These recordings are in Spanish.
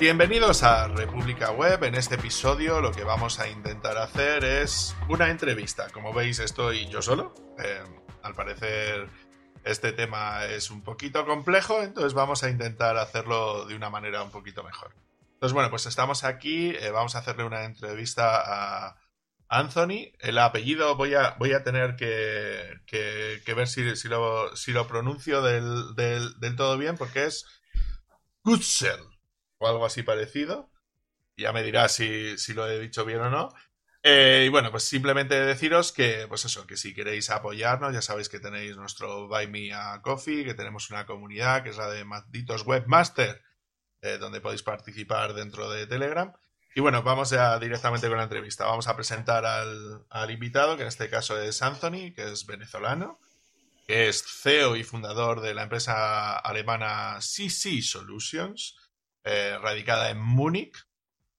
Bienvenidos a República Web. En este episodio lo que vamos a intentar hacer es una entrevista. Como veis estoy yo solo. Eh, al parecer este tema es un poquito complejo, entonces vamos a intentar hacerlo de una manera un poquito mejor. Entonces bueno, pues estamos aquí, eh, vamos a hacerle una entrevista a Anthony. El apellido voy a, voy a tener que, ver si, si, lo, si, lo, pronuncio del, del todo bien porque es Gutsel o algo así parecido. Ya me dirá si, lo he dicho bien o no. Eh, y bueno, pues simplemente deciros que, pues eso, que si queréis apoyarnos, ya sabéis que tenéis nuestro Buy Me a Coffee, que tenemos una comunidad que es la de Malditos Webmaster, eh, donde podéis participar dentro de Telegram. Y bueno, vamos ya directamente con la entrevista. Vamos a presentar al, al invitado, que en este caso es Anthony, que es venezolano, que es CEO y fundador de la empresa alemana CC Solutions eh, radicada en Múnich.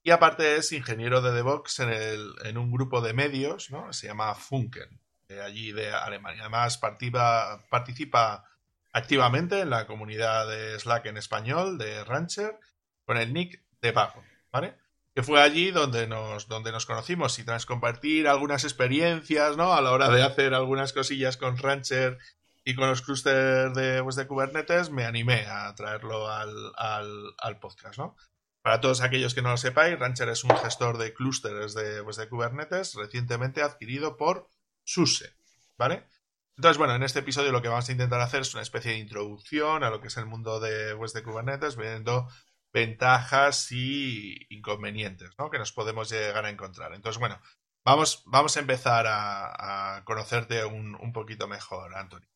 Y aparte es ingeniero de DevOps en, el, en un grupo de medios, ¿no? Se llama Funken, de allí de Alemania. Además participa, participa activamente en la comunidad de Slack en español de Rancher con el nick de Paco, ¿vale? Que fue allí donde nos, donde nos conocimos y tras compartir algunas experiencias, ¿no? A la hora de hacer algunas cosillas con Rancher y con los clusters de, pues, de Kubernetes me animé a traerlo al, al, podcast, ¿no? Para todos aquellos que no lo sepáis, Rancher es un gestor de clústeres de, pues, de Kubernetes recientemente adquirido por SUSE, ¿vale? Entonces, bueno, en este episodio lo que vamos a intentar hacer es una especie de introducción a lo que es el mundo de, pues, de Kubernetes, viendo ventajas y inconvenientes ¿no? que nos podemos llegar a encontrar. Entonces, bueno, vamos, vamos a empezar a, a conocerte un, un poquito mejor, Anthony.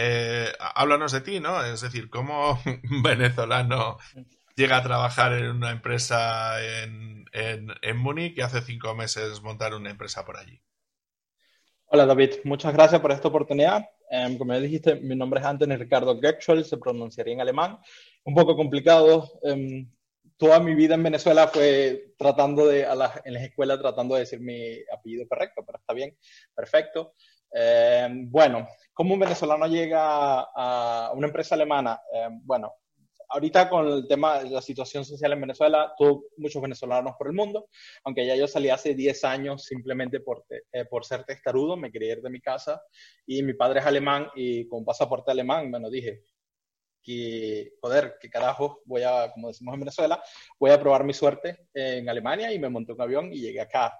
Eh, háblanos de ti, ¿no? Es decir, ¿cómo un venezolano llega a trabajar en una empresa en, en, en Múnich y hace cinco meses montar una empresa por allí? Hola David, muchas gracias por esta oportunidad. Em, como ya dijiste, mi nombre es Anthony Ricardo Gexuel, se pronunciaría en alemán. Un poco complicado. Em, toda mi vida en Venezuela fue tratando de, en las escuelas tratando de decir mi apellido correcto, pero está bien, perfecto. Em, bueno, ¿Cómo un venezolano llega a una empresa alemana? Eh, bueno, ahorita con el tema de la situación social en Venezuela, tuve muchos venezolanos por el mundo, aunque ya yo salí hace 10 años simplemente por, eh, por ser testarudo, me quería ir de mi casa y mi padre es alemán y con pasaporte alemán, bueno, dije que, joder, qué carajo, voy a, como decimos en Venezuela, voy a probar mi suerte en Alemania y me monté un avión y llegué acá.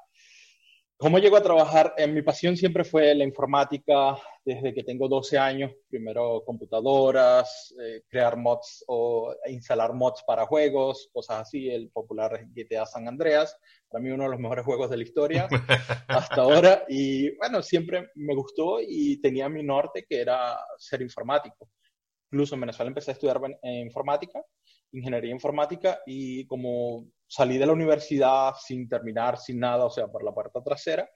¿Cómo llego a trabajar? En mi pasión siempre fue la informática desde que tengo 12 años. Primero computadoras, eh, crear mods o instalar mods para juegos, cosas así. El popular GTA San Andreas, para mí uno de los mejores juegos de la historia hasta ahora. Y bueno, siempre me gustó y tenía mi norte que era ser informático. Incluso en Venezuela empecé a estudiar informática, ingeniería informática y como salí de la universidad sin terminar, sin nada, o sea, por la puerta trasera.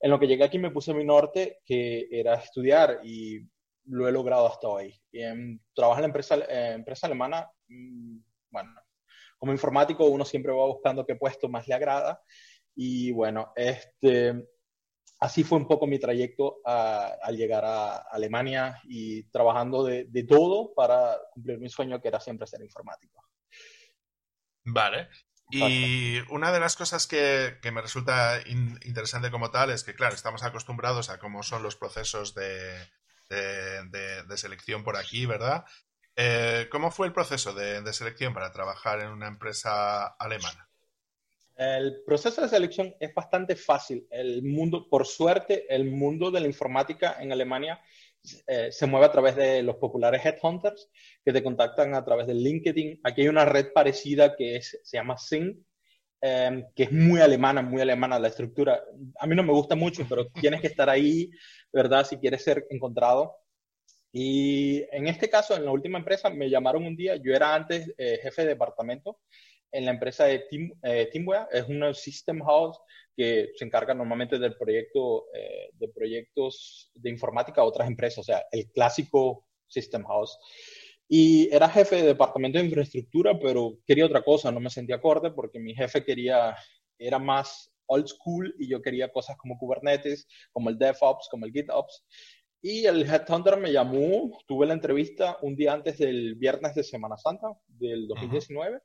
En lo que llegué aquí me puse mi norte, que era estudiar y lo he logrado hasta hoy. Y en, trabajo en la empresa, eh, empresa alemana, mm, bueno, como informático uno siempre va buscando qué puesto más le agrada. Y bueno, este, así fue un poco mi trayecto al llegar a Alemania y trabajando de, de, todo para cumplir mi sueño, que era siempre ser informático. Vale. Y una de las cosas que, me resulta interesante como tal es que, claro, estamos acostumbrados a cómo son los procesos de, selección por aquí, ¿verdad? Eh, ¿Cómo fue el proceso de, selección para trabajar en una empresa alemana? El proceso de selección es bastante fácil. El mundo, por suerte, el mundo de la informática en Alemania eh, se mueve a través de los populares headhunters que te contactan a través de LinkedIn. Aquí hay una red parecida que se llama Sync, em, que es muy alemana, muy alemana la estructura. A mí no me gusta mucho, pero tienes que estar ahí, ¿verdad? Si quieres ser encontrado. Y en este caso, en la última empresa, me llamaron un día, yo era antes eh, jefe de departamento en la empresa de Team, eh, Teamware, es una system house que se encarga normalmente del proyecto, eh, de proyectos de informática a otras empresas, o sea, el clásico System House. Y era jefe de departamento de infraestructura, pero quería otra cosa, no me sentía acorde porque mi jefe quería, era más old school y yo quería cosas como Kubernetes, como el DevOps, como el GitOps. Y el Headhunter me llamó, tuve la entrevista un día antes del viernes de Semana Santa del 2019.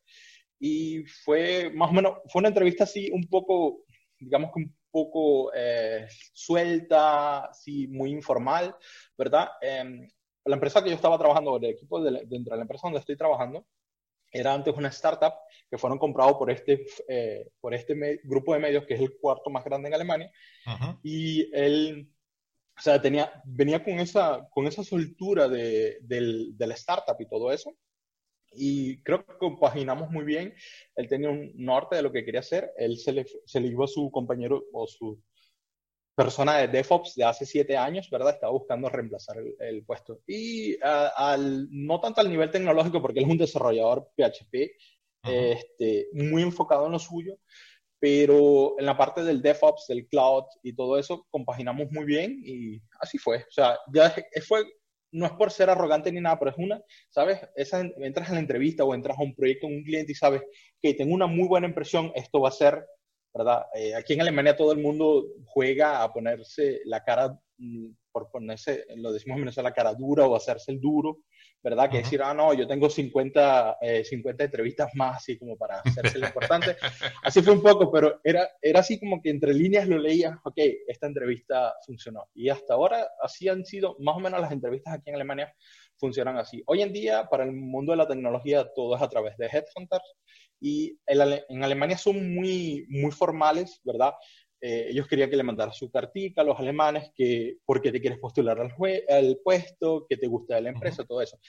Y fue más o menos, fue una entrevista así un poco, digamos que un poco eh, suelta, así muy informal, ¿verdad? Em, la empresa que yo estaba trabajando, el equipo de, dentro de la empresa donde estoy trabajando, era antes una startup que fueron comprados por este, eh, por este grupo de medios que es el cuarto más grande en Alemania. Y él, o sea, tenía, venía con esa, con esa soltura de, del, de la startup y todo eso. Y creo que compaginamos muy bien. Él tenía un norte de lo que quería hacer. Él se le, se le iba a su compañero o su persona de DevOps de hace siete años, ¿verdad? Estaba buscando reemplazar el, puesto. Y al, no tanto al nivel tecnológico, porque él es un desarrollador PHP, este, muy enfocado en lo suyo, pero en la parte del DevOps, del cloud y todo eso, compaginamos muy bien y así fue. O sea, ya fue no es por ser arrogante ni nada, pero es una, ¿sabes? Esa, entras a la entrevista o entras a un proyecto con un cliente y sabes que tengo una muy buena impresión, esto va a ser, ¿verdad? Eh, aquí en Alemania todo el mundo juega a ponerse la cara, por ponerse, lo decimos en Venezuela, la cara dura o hacerse el duro, ¿verdad? Que decir, ah, no, yo tengo 50, 50 eh, entrevistas más, así como para hacerse lo importante. Así fue un poco, pero era, era así como que entre líneas lo leía, ok, esta entrevista funcionó. Y hasta ahora así han sido más o menos las entrevistas aquí en Alemania funcionan así. Hoy en día, para el mundo de la tecnología, todo es a través de headhunters y en Alemania son muy, muy formales, ¿verdad? Eh, ellos querían que le mandara su cartica a los alemanes, que por qué te quieres postular al, al puesto, que te gusta de la empresa, todo eso.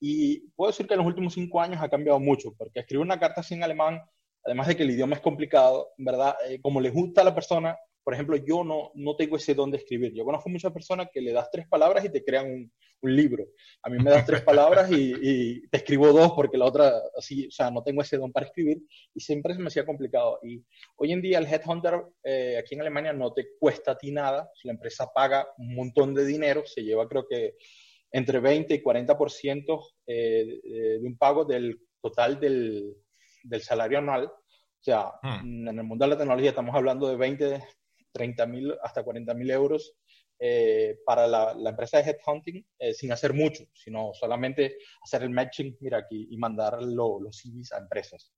Y puedo decir que en los últimos cinco años ha cambiado mucho, porque escribir una carta así en alemán, además de que el idioma es complicado, ¿verdad? Eh, como le gusta a la persona, por ejemplo, yo no, no tengo ese don de escribir. Yo conozco muchas personas que le das tres palabras y te crean un, un libro. A mí me das tres palabras y, y, te escribo dos porque la otra, así, o sea, no tengo ese don para escribir y siempre se me hacía complicado. Y hoy en día el headhunter eh, aquí en Alemania no te cuesta a ti nada. La empresa paga un montón de dinero, se lleva creo que entre 20 y 40% eh, de un pago del total del, del salario anual. O sea, hmm. en el mundo de la tecnología estamos hablando de 20, 30 mil hasta 40 mil euros eh, para la, empresa de headhunting eh, sin hacer mucho, sino solamente hacer el matching, mira aquí, y mandar los CVs a empresas.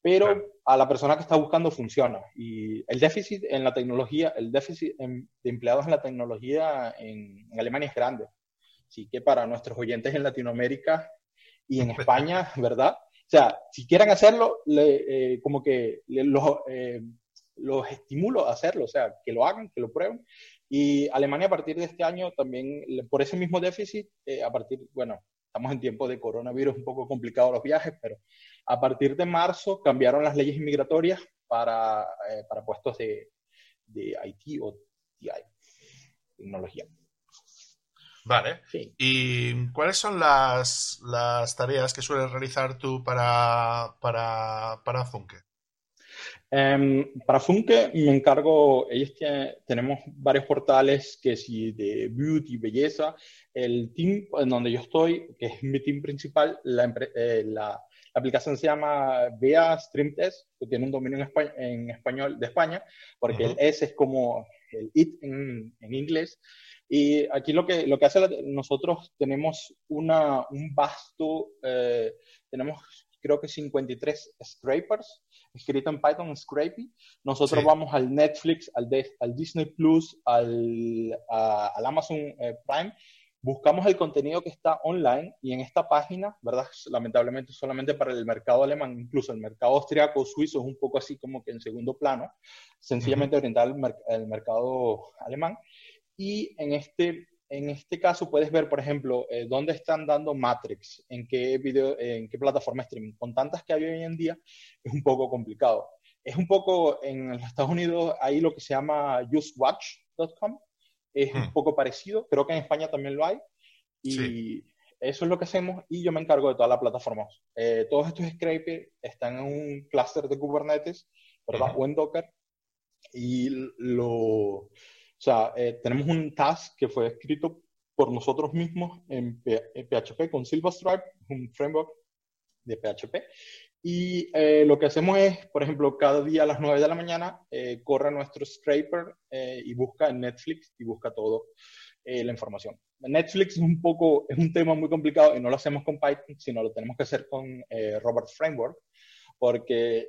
Pero a la persona que está buscando funciona. Y el déficit en la tecnología, el déficit de empleados en la tecnología en, Alemania es grande. Así que para nuestros oyentes en Latinoamérica y en España, ¿verdad? O sea, si quieren hacerlo, eh, como que los, los estimulo a hacerlo, o sea, que lo hagan, que lo prueben. Y Alemania a partir de este año también, por ese mismo déficit, eh, a partir, bueno, estamos en tiempo de coronavirus, un poco complicado los viajes, pero a partir de marzo cambiaron las leyes inmigratorias para, eh, para puestos de, de IT o TI, tecnología. Vale. ¿Y cuáles son las, las, tareas que sueles realizar tú para, para, para Funke? Em, para Funke me encargo, ellos tenemos varios portales que si de beauty, belleza, el team en donde yo estoy, que es mi team principal, la, eh, la, aplicación se llama Vea Stream Test, que tiene un dominio en, español, de España, porque el S es como el IT en, en, inglés. Y aquí lo que, lo que hace nosotros tenemos una, un vasto, eh, tenemos creo que 53 scrapers, escrito en Python, Scrapy. Nosotros vamos al Netflix, al, al Disney Plus, al, al Amazon eh, Prime, buscamos el contenido que está online y en esta página, ¿verdad? Lamentablemente solamente para el mercado alemán, incluso el mercado austriaco, suizo es un poco así como que en segundo plano, sencillamente orientar al mercado alemán. Y en este en este caso puedes ver, por ejemplo, eh, dónde están dando Matrix, en qué, video, en qué plataforma streaming. Con tantas que hay hoy en día, es un poco complicado. Es un poco, en los Estados Unidos hay lo que se llama usewatch.com, es un hmm. poco parecido, creo que en España también lo hay, y eso es lo que hacemos, y yo me encargo de todas las plataformas. Eh, todos estos scrapers están en un clúster de Kubernetes, ¿verdad? O en Docker, y lo o sea, eh, tenemos un task que fue escrito por nosotros mismos en, PHP con Silverstripe, un framework de PHP. Y eh, lo que hacemos es, por ejemplo, cada día a las 9 de la mañana eh, corre nuestro scraper y busca en Netflix y busca todo la información. Netflix es un poco, es un tema muy complicado y no lo hacemos con Python, sino lo tenemos que hacer con Robert Framework. porque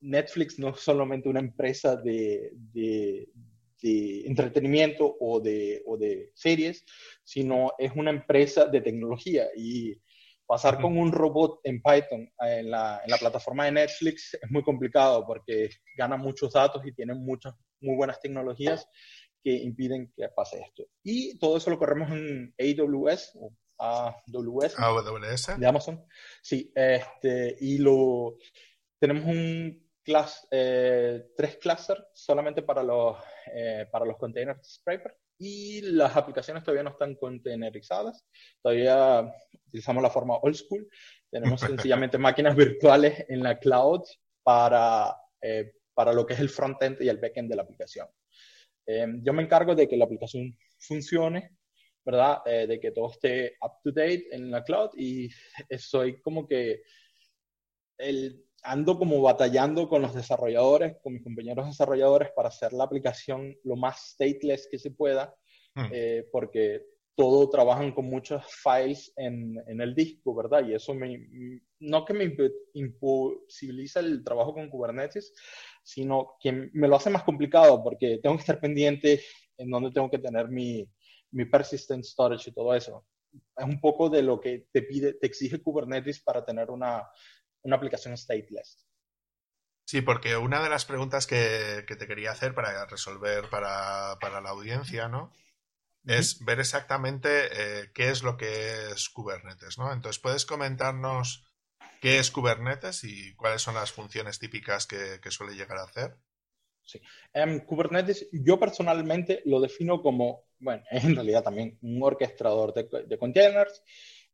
Netflix no es solamente una empresa de, entretenimiento o de, o de series, sino es una empresa de tecnología y pasar con un robot en Python en la, en la, plataforma de Netflix es muy complicado porque gana muchos datos y tiene muchas muy buenas tecnologías que impiden que pase esto. Y todo eso lo corremos en AWS o AWS, AWS. de Amazon. Sí, este, y lo tenemos un class, eh, tres clusters solamente para los, eh, para los containers Scraper y las aplicaciones todavía no están containerizadas. Todavía utilizamos la forma old school. Tenemos sencillamente máquinas virtuales en la cloud para, eh, para lo que es el frontend y el backend de la aplicación. yo me encargo de que la aplicación funcione, ¿verdad? de que todo esté up to date en la cloud y soy como que el, ando como batallando con los desarrolladores, con mis compañeros desarrolladores para hacer la aplicación lo más stateless que se pueda, hmm. eh, porque todo trabajan con muchos files en, en, el disco, ¿verdad? Y eso me, no que me imposibiliza el trabajo con Kubernetes, sino que me lo hace más complicado porque tengo que estar pendiente en dónde tengo que tener mi, mi persistent storage y todo eso. Es un poco de lo que te pide, te exige Kubernetes para tener una, una aplicación stateless. Sí, porque una de las preguntas que, te quería hacer para resolver para, la audiencia, ¿no? Es ver exactamente eh, qué es lo que es Kubernetes, ¿no? Entonces, ¿puedes comentarnos qué es Kubernetes y cuáles son las funciones típicas que, suele llegar a hacer? Sí. Um, Kubernetes, yo personalmente lo defino como, bueno, en realidad también un orquestador de, containers.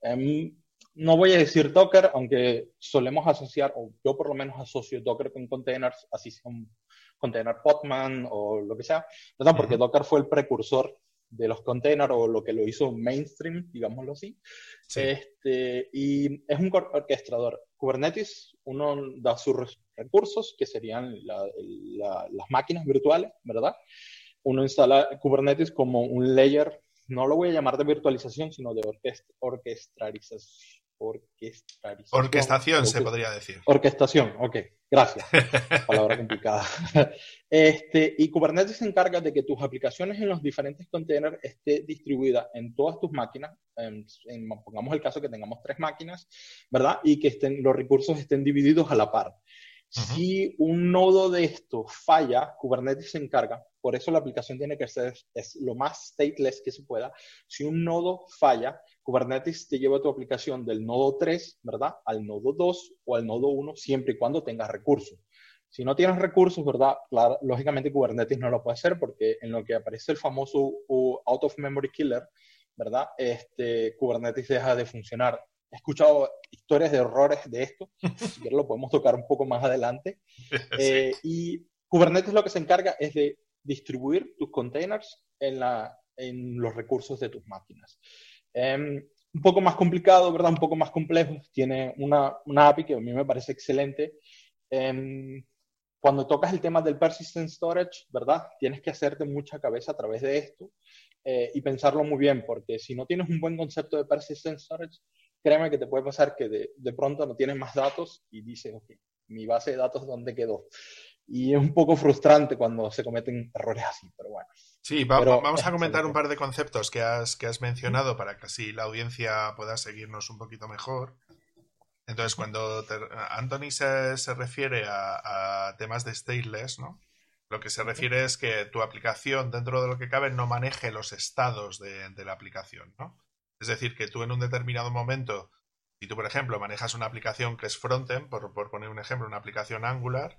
Em, no voy a decir Docker, aunque solemos asociar, o yo por lo menos asocio Docker con containers, así sea un container Podman o lo que sea, ¿verdad? Porque Docker fue el precursor de los containers o lo que lo hizo mainstream, digámoslo así. Este, y es un orquestador. Kubernetes, uno da sus recursos, que serían las máquinas virtuales, ¿verdad? Uno instala Kubernetes como un layer, no lo voy a llamar de virtualización, sino de orquestación. Orquestación se podría decir. Orquestación, ok, gracias. Palabra complicada. Este, y Kubernetes se encarga de que tus aplicaciones en los diferentes containers esté distribuida en todas tus máquinas. pongamos el caso que tengamos tres máquinas, ¿verdad? Y que estén, los recursos estén divididos a la par. Si un nodo de esto falla, Kubernetes se encarga, por eso la aplicación tiene que ser es lo más stateless que se pueda. Si un nodo falla, Kubernetes te lleva tu aplicación del nodo 3, ¿verdad? Al nodo 2 o al nodo 1, siempre y cuando tengas recursos. Si no tienes recursos, ¿verdad? Claro, lógicamente Kubernetes no lo puede hacer porque en lo que aparece el famoso out of memory killer, ¿verdad? Este, Kubernetes deja de funcionar. He escuchado historias de errores de esto, si quieres lo podemos tocar un poco más adelante. Eh, y Kubernetes lo que se encarga es de distribuir tus containers en, la, en los recursos de tus máquinas. Em, un poco más complicado, ¿verdad? Un poco más complejo. Tiene una, una API que a mí me parece excelente. Em, cuando tocas el tema del persistent storage, ¿verdad? Tienes que hacerte mucha cabeza a través de esto eh, y pensarlo muy bien, porque si no tienes un buen concepto de persistent storage, créeme que te puede pasar que de, de pronto no tienes más datos y dices, ok, mi base de datos, ¿dónde quedó? Y es un poco frustrante cuando se cometen errores así, pero bueno. Sí, vamos a comentar un par de conceptos que has, que has mencionado para que así la audiencia pueda seguirnos un poquito mejor. Entonces, cuando Anthony se, se refiere a, temas de stateless, ¿no? Lo que se refiere es que tu aplicación, dentro de lo que cabe, no maneje los estados de, la aplicación, ¿no? Es decir, que tú en un determinado momento, si tú, por ejemplo, manejas una aplicación que es frontend, por, por poner un ejemplo, una aplicación Angular,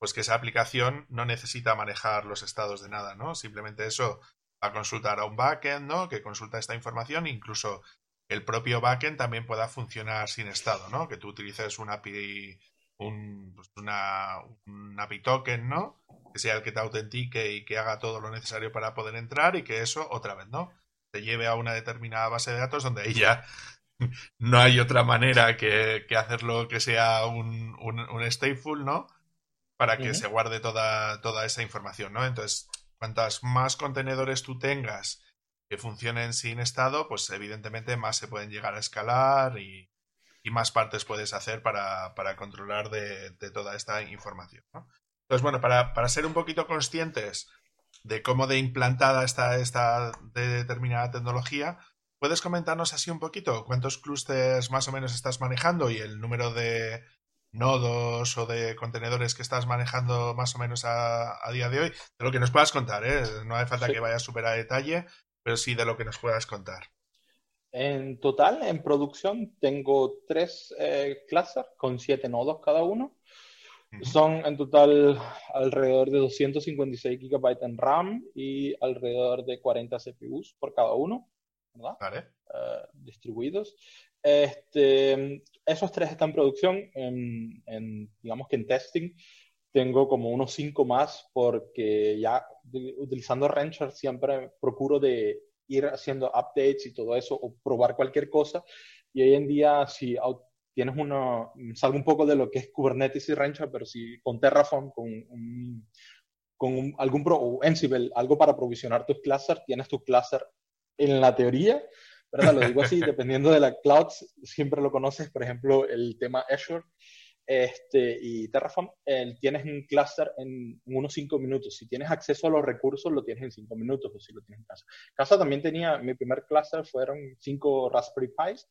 pues que esa aplicación no necesita manejar los estados de nada, ¿no? Simplemente eso va a consultar a un backend, ¿no? Que consulta esta información, incluso el propio backend también pueda funcionar sin estado, ¿no? Que tú utilices un API, un, pues una, un API token, ¿no? Que sea el que te autentique y que haga todo lo necesario para poder entrar y que eso, otra vez, ¿no? Te lleve a una determinada base de datos donde ahí ya no hay otra manera que, que hacerlo que sea un, un, un stateful, ¿no? Para que se guarde toda, toda esa información, ¿no? Entonces, cuantas más contenedores tú tengas que funcionen sin estado, pues evidentemente más se pueden llegar a escalar y, y más partes puedes hacer para, controlar de, toda esta información. Entonces, bueno, para, para, ser un poquito conscientes de cómo de implantada está esta determinada tecnología, ¿puedes comentarnos así un poquito cuántos clústeres más o menos estás manejando y el número de nodos o de contenedores que estás manejando más o menos a, día de hoy? De lo que nos puedas contar, ¿eh? No hace falta que vayas súper a detalle, pero sí de lo que nos puedas contar. En total, en producción, tengo tres eh, clusters con siete nodos cada uno. Son en total alrededor de 256 GB en RAM y alrededor de 40 CPUs por cada uno, ¿verdad? Vale. Eh, distribuidos. Este, esos tres están en producción, en, digamos que en testing. Tengo como unos cinco más porque ya utilizando Rancher siempre procuro de ir haciendo updates y todo eso o probar cualquier cosa. Y hoy en día, si tienes uno, salgo un poco de lo que es Kubernetes y Rancher, pero si con Terraform, con, algún pro, o Ansible, algo para provisionar tus clusters, tienes tu cluster en la teoría, ¿verdad? Lo digo así, dependiendo de la cloud, siempre lo conoces, por ejemplo, el tema Azure este, y Terraform, tienes un cluster en, unos 5 minutos. Si tienes acceso a los recursos, lo tienes en 5 minutos, o si lo tienes en casa. Casa también tenía, mi primer cluster fueron 5 Raspberry Pis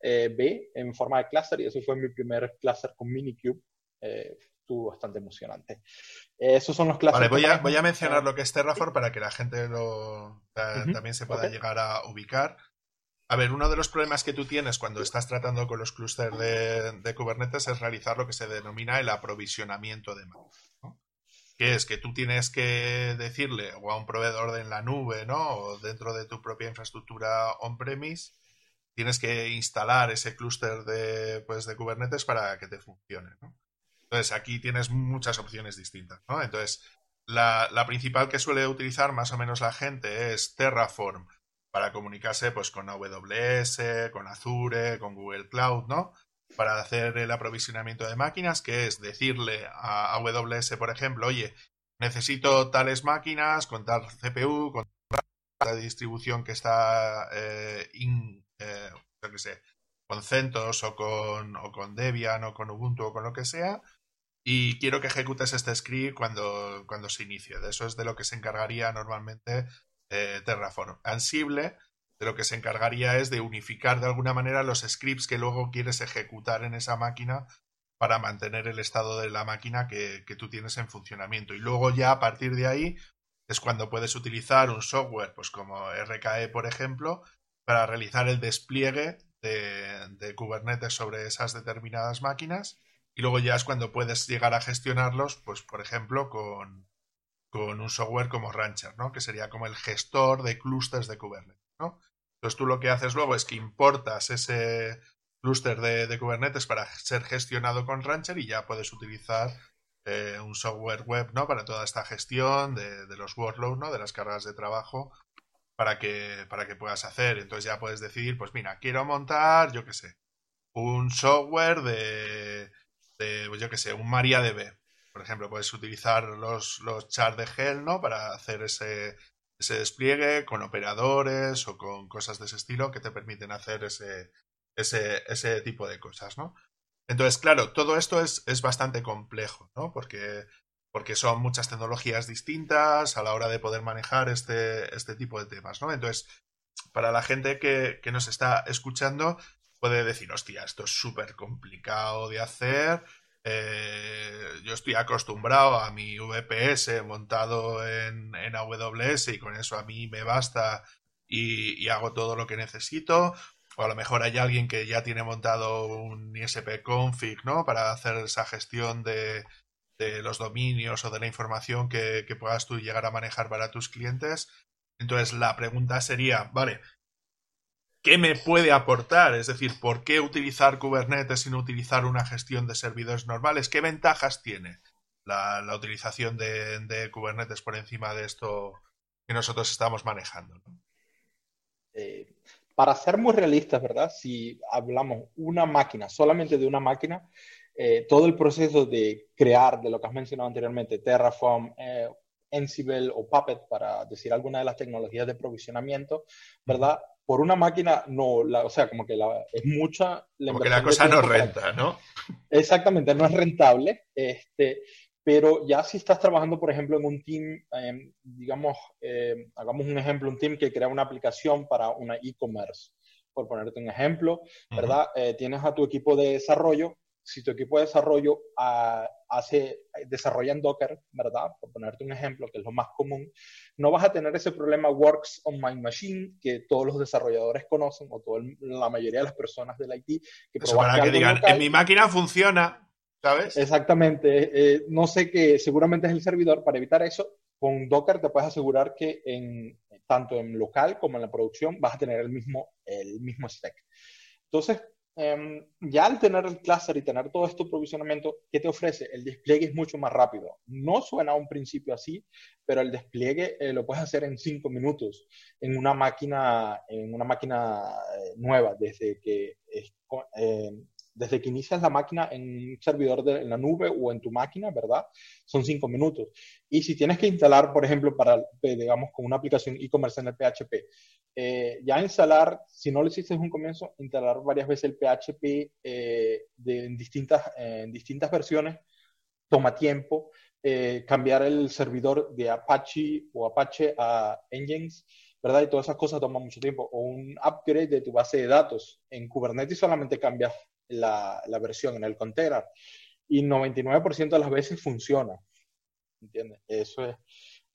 eh, B en forma de cluster, y eso fue mi primer cluster con Minikube. Eh, estuvo bastante emocionante. esos son los clusters. Vale, voy a, voy a mencionar lo que es Terraform para que la gente lo, también se pueda llegar a ubicar. A ver, uno de los problemas que tú tienes cuando estás tratando con los clústeres de, Kubernetes es realizar lo que se denomina el aprovisionamiento de máquinas. ¿no? Que es que tú tienes que decirle o a un proveedor de en la nube, ¿no? O dentro de tu propia infraestructura on-premise, tienes que instalar ese clúster de, pues, de Kubernetes para que te funcione. Entonces, aquí tienes muchas opciones distintas. ¿no? Entonces, la principal que suele utilizar más o menos la gente es Terraform para comunicarse pues con AWS, con Azure, con Google Cloud, ¿no? Para hacer el aprovisionamiento de máquinas, que es decirle a AWS, por ejemplo, oye, necesito tales máquinas con tal CPU, con la distribución que está eh, eh, sé, con CentOS o con, o con Debian o con Ubuntu o con lo que sea, y quiero que ejecutes este script cuando, cuando se inicie. De eso es de lo que se encargaría normalmente eh, Terraform. Ansible de lo que se encargaría es de unificar de alguna manera los scripts que luego quieres ejecutar en esa máquina para mantener el estado de la máquina que, tú tienes en funcionamiento. Y luego ya a partir de ahí es cuando puedes utilizar un software, pues como RKE, por ejemplo, para realizar el despliegue de, de Kubernetes sobre esas determinadas máquinas. Y luego ya es cuando puedes llegar a gestionarlos, pues por ejemplo, con, con un software como Rancher, ¿no? Que sería como el gestor de clústeres de Kubernetes, ¿no? Entonces tú lo que haces luego es que importas ese clúster de, Kubernetes para ser gestionado con Rancher y ya puedes utilizar eh, un software web, ¿no? Para toda esta gestión de, los workloads, ¿no? De las cargas de trabajo para que, para que puedas hacer. Entonces ya puedes decidir, pues mira, quiero montar, yo qué sé, un software de, de pues yo qué sé, un MariaDB por ejemplo, puedes utilizar los, los chars de gel, ¿no? Para hacer ese, ese despliegue con operadores o con cosas de ese estilo que te permiten hacer ese, ese, ese tipo de cosas, ¿no? Entonces, claro, todo esto es, es bastante complejo, ¿no? Porque, porque son muchas tecnologías distintas a la hora de poder manejar este, este tipo de temas, ¿no? Entonces, para la gente que, que nos está escuchando, puede decir, hostia, esto es súper complicado de hacer, eh, yo estoy acostumbrado a mi VPS montado en, AWS y con eso a mí me basta y, hago todo lo que necesito. O a lo mejor hay alguien que ya tiene montado un ISP config, ¿no? Para hacer esa gestión de, los dominios o de la información que, que puedas tú llegar a manejar para tus clientes. Entonces la pregunta sería, vale, ¿qué me puede aportar? Es decir, ¿por qué utilizar Kubernetes sin utilizar una gestión de servidores normales? ¿Qué ventajas tiene la, utilización de, Kubernetes por encima de esto que nosotros estamos manejando? Eh, para ser muy realistas, ¿verdad? Si hablamos una máquina, solamente de una máquina, eh, todo el proceso de crear, de lo que has mencionado anteriormente, Terraform, eh, Ansible o Puppet, para decir alguna de las tecnologías de provisionamiento, ¿verdad? Por una máquina, no, la, o sea, como que la, es mucha... La como que la cosa no renta, ¿no? Exactamente, no es rentable. Este, pero ya si estás trabajando, por ejemplo, en un team, em, digamos, em, hagamos un ejemplo, un team que crea una aplicación para una e-commerce, por ponerte un ejemplo, ¿verdad? Eh, tienes a tu equipo de desarrollo. Si tu equipo de desarrollo ah, hace, desarrolla en Docker, ¿verdad? Por ponerte un ejemplo, que es lo más común, no vas a tener ese problema works on my machine que todos los desarrolladores conocen o toda la mayoría de las personas del IT. Que Eso para que digan, en mi máquina funciona, ¿sabes? Exactamente. Eh, no sé qué, seguramente es el servidor. Para evitar eso, con Docker te puedes asegurar que en, tanto en local como en la producción vas a tener el mismo, el mismo stack. Entonces, em, ya al tener el cluster y tener todo esto provisionamiento, ¿qué te ofrece? El despliegue es mucho más rápido. No suena a un principio así, pero el despliegue eh, lo puedes hacer en cinco minutos en una máquina, en una máquina eh, nueva, desde que es, desde que inicias la máquina en un servidor de, en la nube o en tu máquina, ¿verdad? Son cinco minutos. Y si tienes que instalar, por ejemplo, para, eh, digamos, con una aplicación e-commerce en el PHP, eh, ya instalar, si no lo hiciste en un comienzo, instalar varias veces el PHP eh, en, distintas, en distintas versiones toma tiempo. cambiar el servidor de Apache o Apache a Engines, ¿verdad? Y todas esas cosas toman mucho tiempo. O un upgrade de tu base de datos. En Kubernetes solamente cambias la, versión en el container y 99% de las veces funciona. ¿Entiendes? Eso es,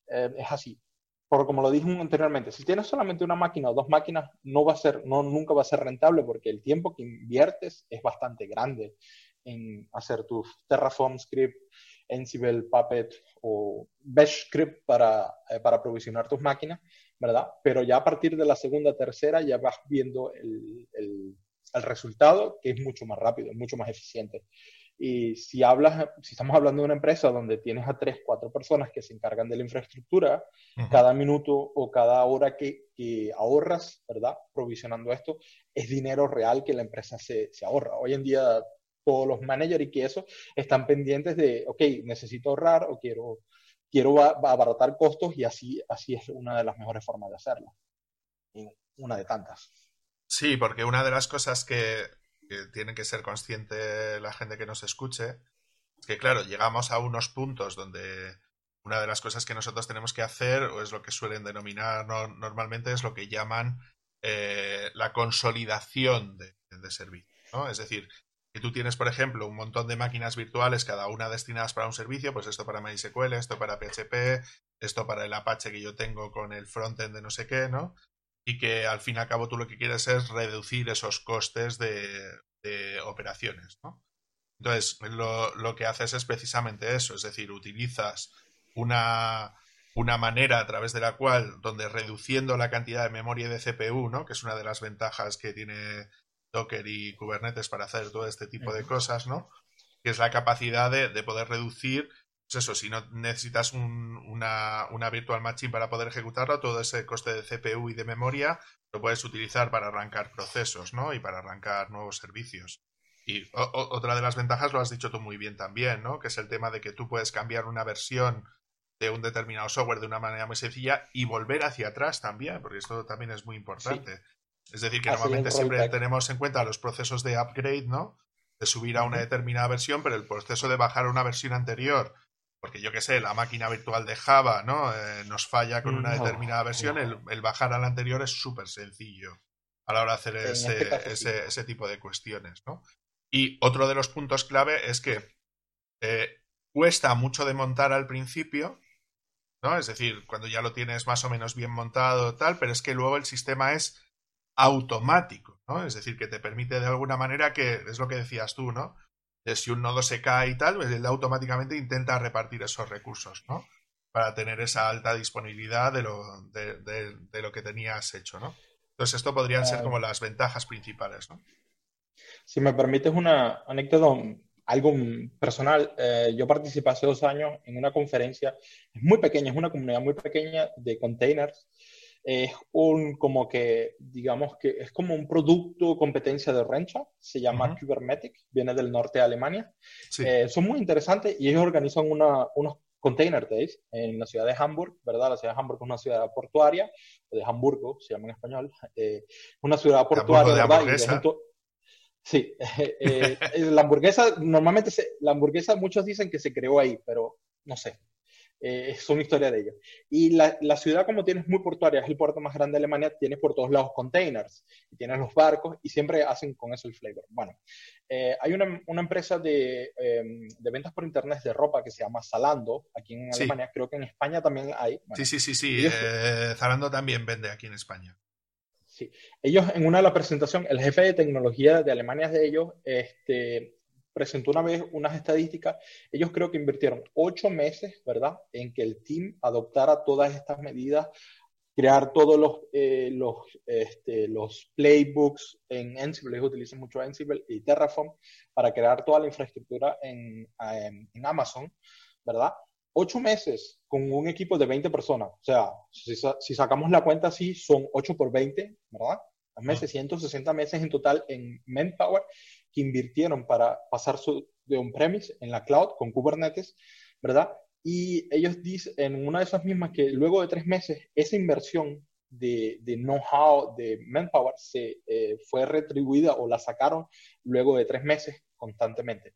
eh, es así. Por como lo dije anteriormente, si tienes solamente una máquina o dos máquinas, no va a ser, no, nunca va a ser rentable porque el tiempo que inviertes es bastante grande en hacer tus Terraform script, Ansible, Puppet o Bash script para, eh, para provisionar tus máquinas, ¿verdad? Pero ya a partir de la segunda, tercera, ya vas viendo el resultado, que es mucho más rápido, es mucho más eficiente. Y si hablas, si estamos hablando de una empresa donde tienes a tres, cuatro personas que se encargan de la infraestructura, cada minuto o cada hora que, que, ahorras, ¿verdad? Provisionando esto, es dinero real que la empresa se, se ahorra. Hoy en día todos los managers y que eso están pendientes de, ok, necesito ahorrar o quiero, quiero abaratar costos y así, así es una de las mejores formas de hacerlo. una de tantas. Sí, porque una de las cosas que, tiene que ser consciente la gente que nos escuche es que, claro, llegamos a unos puntos donde una de las cosas que nosotros tenemos que hacer, o es lo que suelen denominar normalmente, es lo que llaman eh, la consolidación de, de servicio. ¿no? Es decir, que tú tienes, por ejemplo, un montón de máquinas virtuales, cada una destinadas para un servicio, pues esto para MySQL, esto para PHP, esto para el Apache que yo tengo con el frontend de no sé qué, ¿no? Y que al fin y al cabo tú lo que quieres es reducir esos costes de, operaciones, ¿no? Entonces, lo, que haces es precisamente eso, es decir, utilizas una, una manera a través de la cual, donde reduciendo la cantidad de memoria de CPU, ¿no? que es una de las ventajas que tiene Docker y Kubernetes para hacer todo este tipo de cosas, ¿no? que es la capacidad de, de poder reducir pues eso, si no necesitas una, una, virtual machine para poder ejecutarlo, todo ese coste de CPU y de memoria lo puedes utilizar para arrancar procesos, ¿no? Y para arrancar nuevos servicios. Y otra de las ventajas lo has dicho tú muy bien también, ¿no? Que es el tema de que tú puedes cambiar una versión de un determinado software de una manera muy sencilla y volver hacia atrás también, porque esto también es muy importante. Es decir, que normalmente siempre tenemos en cuenta los procesos de upgrade, ¿no? De subir a una determinada versión, pero el proceso de bajar a una versión anterior porque yo qué sé, la máquina virtual de Java, ¿no? Eh, nos falla con una determinada versión, el, bajar a la anterior es súper sencillo a la hora de hacer este ese, ese, tipo de cuestiones, ¿no? Y otro de los puntos clave es que eh, cuesta mucho de montar al principio, ¿no? Es decir, cuando ya lo tienes más o menos bien montado, tal, pero es que luego el sistema es automático, ¿no? Es decir, que te permite de alguna manera que, es lo que decías tú, ¿no? Si un nodo se cae y tal, pues él automáticamente intenta repartir esos recursos, ¿no? Para tener esa alta disponibilidad de lo, de, lo que tenías hecho, ¿no? Entonces, esto podrían ser como las ventajas principales, ¿no? Si me permites una anécdota, algo personal, eh, yo participé hace dos años en una conferencia, es muy pequeña, es una comunidad muy pequeña de containers es un como que, digamos que es como un producto competencia de Rencha, se llama Kubernetes, viene del norte de Alemania. Eh, son muy interesantes y ellos organizan una, unos Container Days en la ciudad de Hamburg, ¿verdad? La ciudad de Hamburg es una ciudad portuaria, de Hamburgo, se llama en español, eh, una ciudad portuaria, ¿verdad? Sí, eh, la hamburguesa, normalmente la hamburguesa muchos dicen que se creó ahí, pero no sé, eh, es una historia de ellos. Y la, la, ciudad, como tienes muy portuaria, es el puerto más grande de Alemania, tienes por todos lados containers, tienes los barcos, y siempre hacen con eso el flavor. Bueno, eh, hay una, una empresa de, em, de, ventas por internet de ropa que se llama Zalando, aquí en Alemania, creo que en España también hay. sí, sí, sí, sí, eh, Zalando también vende aquí en España. Sí, ellos en una de la presentación, el jefe de tecnología de Alemania de ellos, este, presentó una vez unas estadísticas, ellos creo que invirtieron ocho meses, ¿verdad?, en que el team adoptara todas estas medidas, crear todos los, eh, los, este, los playbooks en Ansible, ellos utilizan mucho Ansible y Terraform para crear toda la infraestructura en, en, Amazon, ¿verdad? Ocho meses con un equipo de 20 personas, o sea, si, si sacamos la cuenta así, son 8 por 20, ¿verdad? meses, 160 meses en total en manpower que invirtieron para pasar su, de on-premise en la cloud con Kubernetes, ¿verdad? Y ellos dicen en una de esas mismas que luego de tres meses, esa inversión de, de know-how, de manpower, se eh, fue retribuida o la sacaron luego de tres meses constantemente.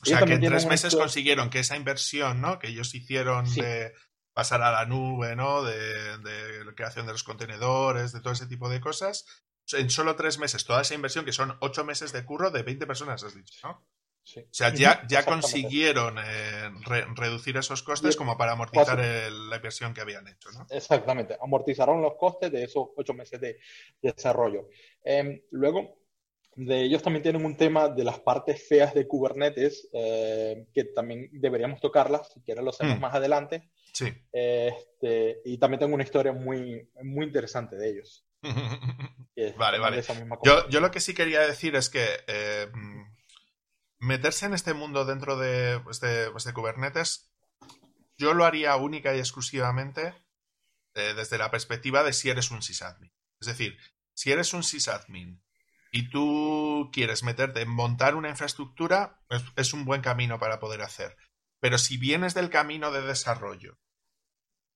O sea, que en tres meses consiguieron que esa inversión, ¿no? Que ellos hicieron de pasar a la nube, ¿no? De, de, la creación de los contenedores, de todo ese tipo de cosas, en solo tres meses toda esa inversión, que son ocho meses de curro de 20 personas, has dicho, ¿no? Sí. O sea, ya, ya consiguieron eh, reducir esos costes como para amortizar la inversión que habían hecho, ¿no? Exactamente, amortizaron los costes de esos ocho meses de, desarrollo. Em, luego, de ellos también tienen un tema de las partes feas de Kubernetes, eh, que también deberíamos tocarlas, si quieres lo hacemos mm. más adelante. Sí. Este, y también tengo una historia muy, muy interesante de ellos. Vale, vale. Yo, yo, lo que sí quería decir es que eh, meterse en este mundo dentro de, pues de, pues de, Kubernetes, yo lo haría única y exclusivamente eh, desde la perspectiva de si eres un sysadmin. Es decir, si eres un sysadmin y tú quieres meterte en montar una infraestructura, es un buen camino para poder hacer. Pero si vienes del camino de desarrollo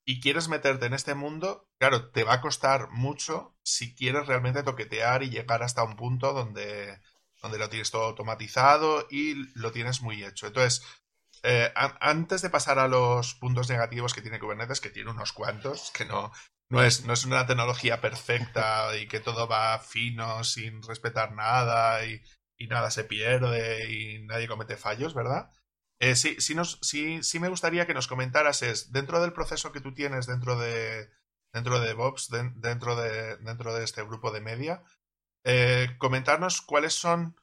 y quieres meterte en este mundo, claro, te va a costar mucho si quieres realmente toquetear y llegar hasta un punto donde, donde lo tienes todo automatizado y lo tienes muy hecho. Entonces, eh, antes de pasar a los puntos negativos que tiene Kubernetes, que tiene unos cuantos, que no, no, es, no es una tecnología perfecta y que todo va fino, sin respetar nada y, y nada se pierde y nadie comete fallos, ¿verdad? Eh, sí, sí, nos, sí, sí, me gustaría que nos comentaras es, dentro del proceso que tú tienes dentro de, dentro de DevOps, dentro, de, dentro de este grupo de media, eh, comentarnos cuáles son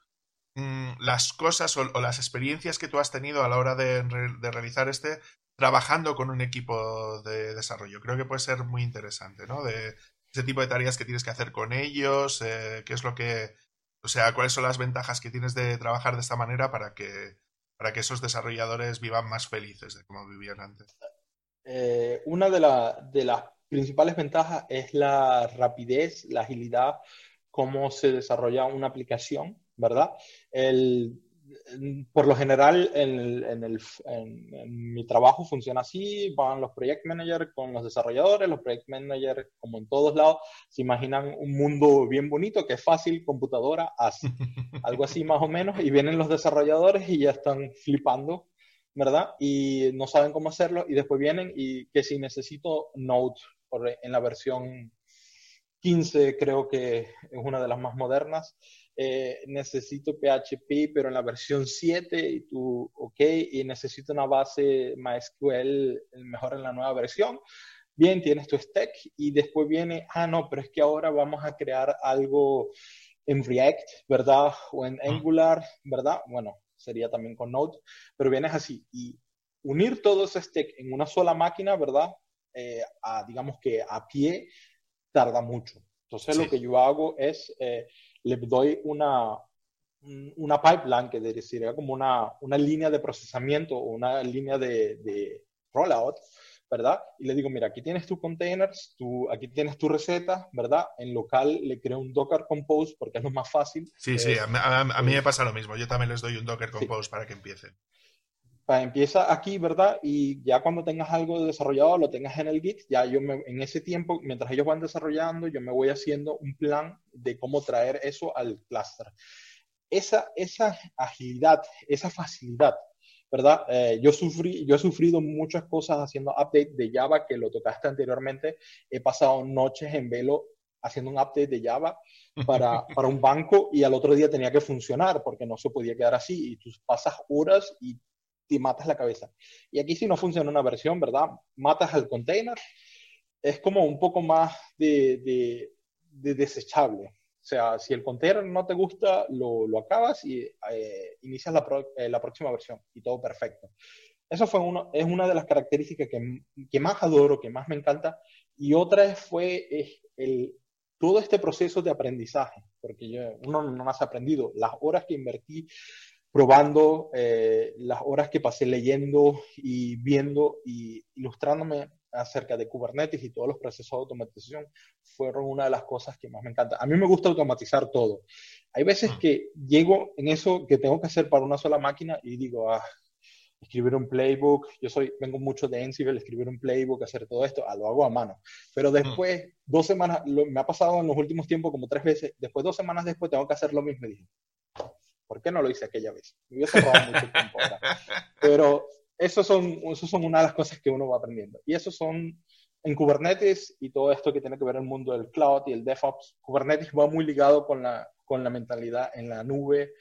mm, las cosas o, las experiencias que tú has tenido a la hora de, realizar este trabajando con un equipo de desarrollo. Creo que puede ser muy interesante, ¿no? De ese tipo de tareas que tienes que hacer con ellos, eh, qué es lo que, o sea, cuáles son las ventajas que tienes de trabajar de esta manera para que para que esos desarrolladores vivan más felices de como vivían antes? Eh, una de, de, las principales ventajas es la rapidez, la agilidad, cómo se desarrolla una aplicación, ¿verdad? El, por lo general, en, el, en, mi trabajo funciona así, van los project managers con los desarrolladores, los project managers, como en todos lados, se imaginan un mundo bien bonito, que es fácil, computadora, así, algo así más o menos, y vienen los desarrolladores y ya están flipando, ¿verdad? Y no saben cómo hacerlo, y después vienen y que si necesito Node en la versión 15, creo que es una de las más modernas, eh, necesito PHP, pero en la versión 7, y tú, ok, y necesito una base MySQL mejor en la nueva versión. Bien, tienes tu stack y después viene, ah, no, pero es que ahora vamos a crear algo en React, ¿verdad? O en Angular, ¿verdad? Bueno, sería también con Node, pero vienes así y unir todo ese stack en una sola máquina, ¿verdad? Eh, a, digamos que a pie tarda mucho. Entonces lo que yo hago es eh, le doy una, una pipeline que sería como una, una línea de procesamiento o una línea de, de, rollout, ¿verdad? Y le digo, mira, aquí tienes tus containers, tú, aquí tienes tu receta, ¿verdad? En local le creo un Docker Compose porque es lo más fácil. Sí, sí, a, mí me pasa lo mismo. Yo también les doy un Docker Compose para que empiecen. Empieza aquí, ¿verdad? Y ya cuando tengas algo desarrollado, lo tengas en el Git, ya yo me, en ese tiempo, mientras ellos van desarrollando, yo me voy haciendo un plan de cómo traer eso al cluster. Esa, esa agilidad, esa facilidad, ¿verdad? Eh, yo, sufrí, yo he sufrido muchas cosas haciendo update de Java, que lo tocaste anteriormente. He pasado noches en velo haciendo un update de Java para, para, un banco y al otro día tenía que funcionar porque no se podía quedar así y tú pasas horas y te matas la cabeza. Y aquí si no funciona una versión, ¿verdad? Matas al container. Es como un poco más de, de, desechable. O sea, si el container no te gusta, lo, lo acabas y eh, inicias la, eh, la, próxima versión y todo perfecto. Eso fue uno, es una de las características que, que más adoro, que más me encanta. Y otra fue el, todo este proceso de aprendizaje, porque yo, uno no más aprendido, las horas que invertí probando, eh, las horas que pasé leyendo y viendo y ilustrándome acerca de Kubernetes y todos los procesos de automatización fueron una de las cosas que más me encanta. A mí me gusta automatizar todo. Hay veces ah. que llego en eso que tengo que hacer para una sola máquina y digo, ah, escribir un playbook, yo soy, vengo mucho de Ansible, escribir un playbook, hacer todo esto, ah, lo hago a mano. Pero después, dos semanas, me ha pasado en los últimos tiempos como tres veces, después, dos semanas después, tengo que hacer lo mismo. Y dije, ¿por qué no lo hice aquella vez? Me hubiese robado mucho tiempo ahora. Pero eso son, eso son una de las cosas que uno va aprendiendo. Y eso son en Kubernetes y todo esto que tiene que ver el mundo del cloud y el DevOps. Kubernetes va muy ligado con la, con la mentalidad en la nube,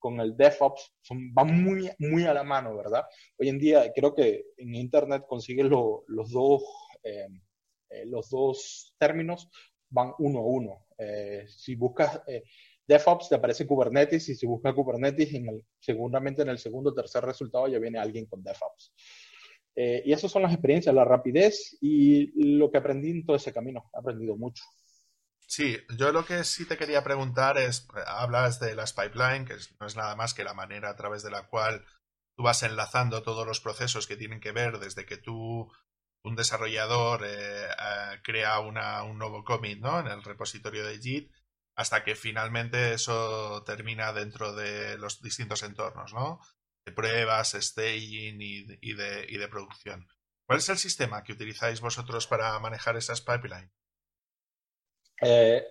con el DevOps, son, van muy, muy a la mano, ¿verdad? Hoy en día creo que en Internet consigues los, dos, eh, eh, los dos términos, van uno a uno. Eh, si buscas DevOps, te aparece Kubernetes y si buscas Kubernetes, en el, seguramente en el segundo o tercer resultado ya viene alguien con DevOps. y esas son las experiencias, la rapidez y lo que aprendí en todo ese camino. He aprendido mucho. Sí, yo lo que sí te quería preguntar es, hablas de las pipelines, que no es nada más que la manera a través de la cual tú vas enlazando todos los procesos que tienen que ver desde que tú, un desarrollador, eh, eh, crea una, un nuevo commit ¿no? en el repositorio de Git, hasta que finalmente eso termina dentro de los distintos entornos, ¿no? De pruebas, staging y, y, de, y de producción. ¿Cuál es el sistema que utilizáis vosotros para manejar esas pipelines? Eh,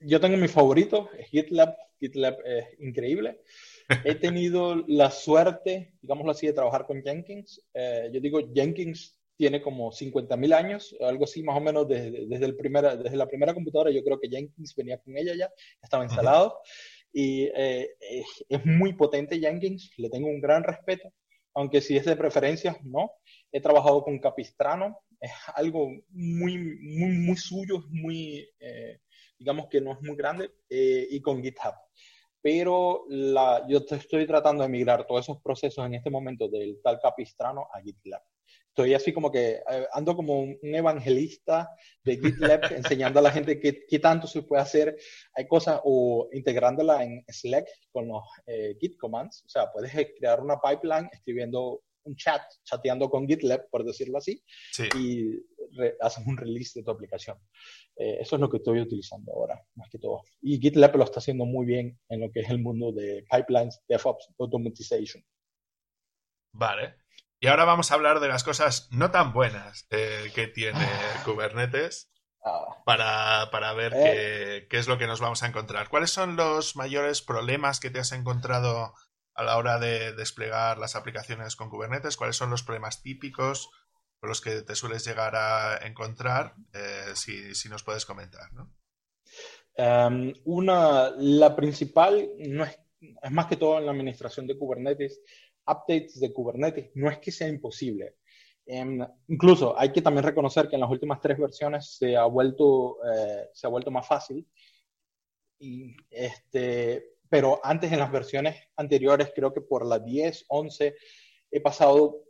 yo tengo mi favorito, GitLab. GitLab es increíble. He tenido la suerte, digámoslo así, de trabajar con Jenkins. Eh, yo digo, Jenkins tiene como 50.000 años, algo así más o menos desde, desde, el primera, desde la primera computadora. Yo creo que Jenkins venía con ella ya, estaba instalado. Y eh, es muy potente Jenkins, le tengo un gran respeto, aunque si es de preferencias, no. He trabajado con Capistrano, es algo muy, muy, muy suyo, muy, eh, digamos que no es muy grande, eh, y con GitHub. Pero la, yo estoy tratando de migrar todos esos procesos en este momento del tal Capistrano a GitLab. Estoy así como que eh, ando como un, evangelista de GitLab enseñando a la gente qué, qué, tanto se puede hacer. Hay cosas o integrándola en Slack con los Git commands. O sea, puedes crear una pipeline escribiendo un chat, chateando con GitLab, por decirlo así, y haces un release de tu aplicación. Eh, eso es lo que estoy utilizando ahora, más que todo. Y GitLab lo está haciendo muy bien en lo que es el mundo de pipelines, DevOps, Automatization. Vale. Y ahora vamos a hablar de las cosas no tan buenas eh, que tiene Kubernetes. Ah. Para, para, ver eh. qué, qué, es lo que nos vamos a encontrar. ¿Cuáles son los mayores problemas que te has encontrado a la hora de desplegar las aplicaciones con Kubernetes? ¿Cuáles son los problemas típicos con los que te sueles llegar a encontrar? Eh, si, nos puedes comentar, ¿no? Em, una, la principal no es, es más que todo en la administración de Kubernetes, updates de Kubernetes, no es que sea imposible. Em, incluso hay que también reconocer que en las últimas tres versiones se ha vuelto, eh, se ha vuelto más fácil. Este, pero antes en las versiones anteriores, creo que por la 10, 11, he pasado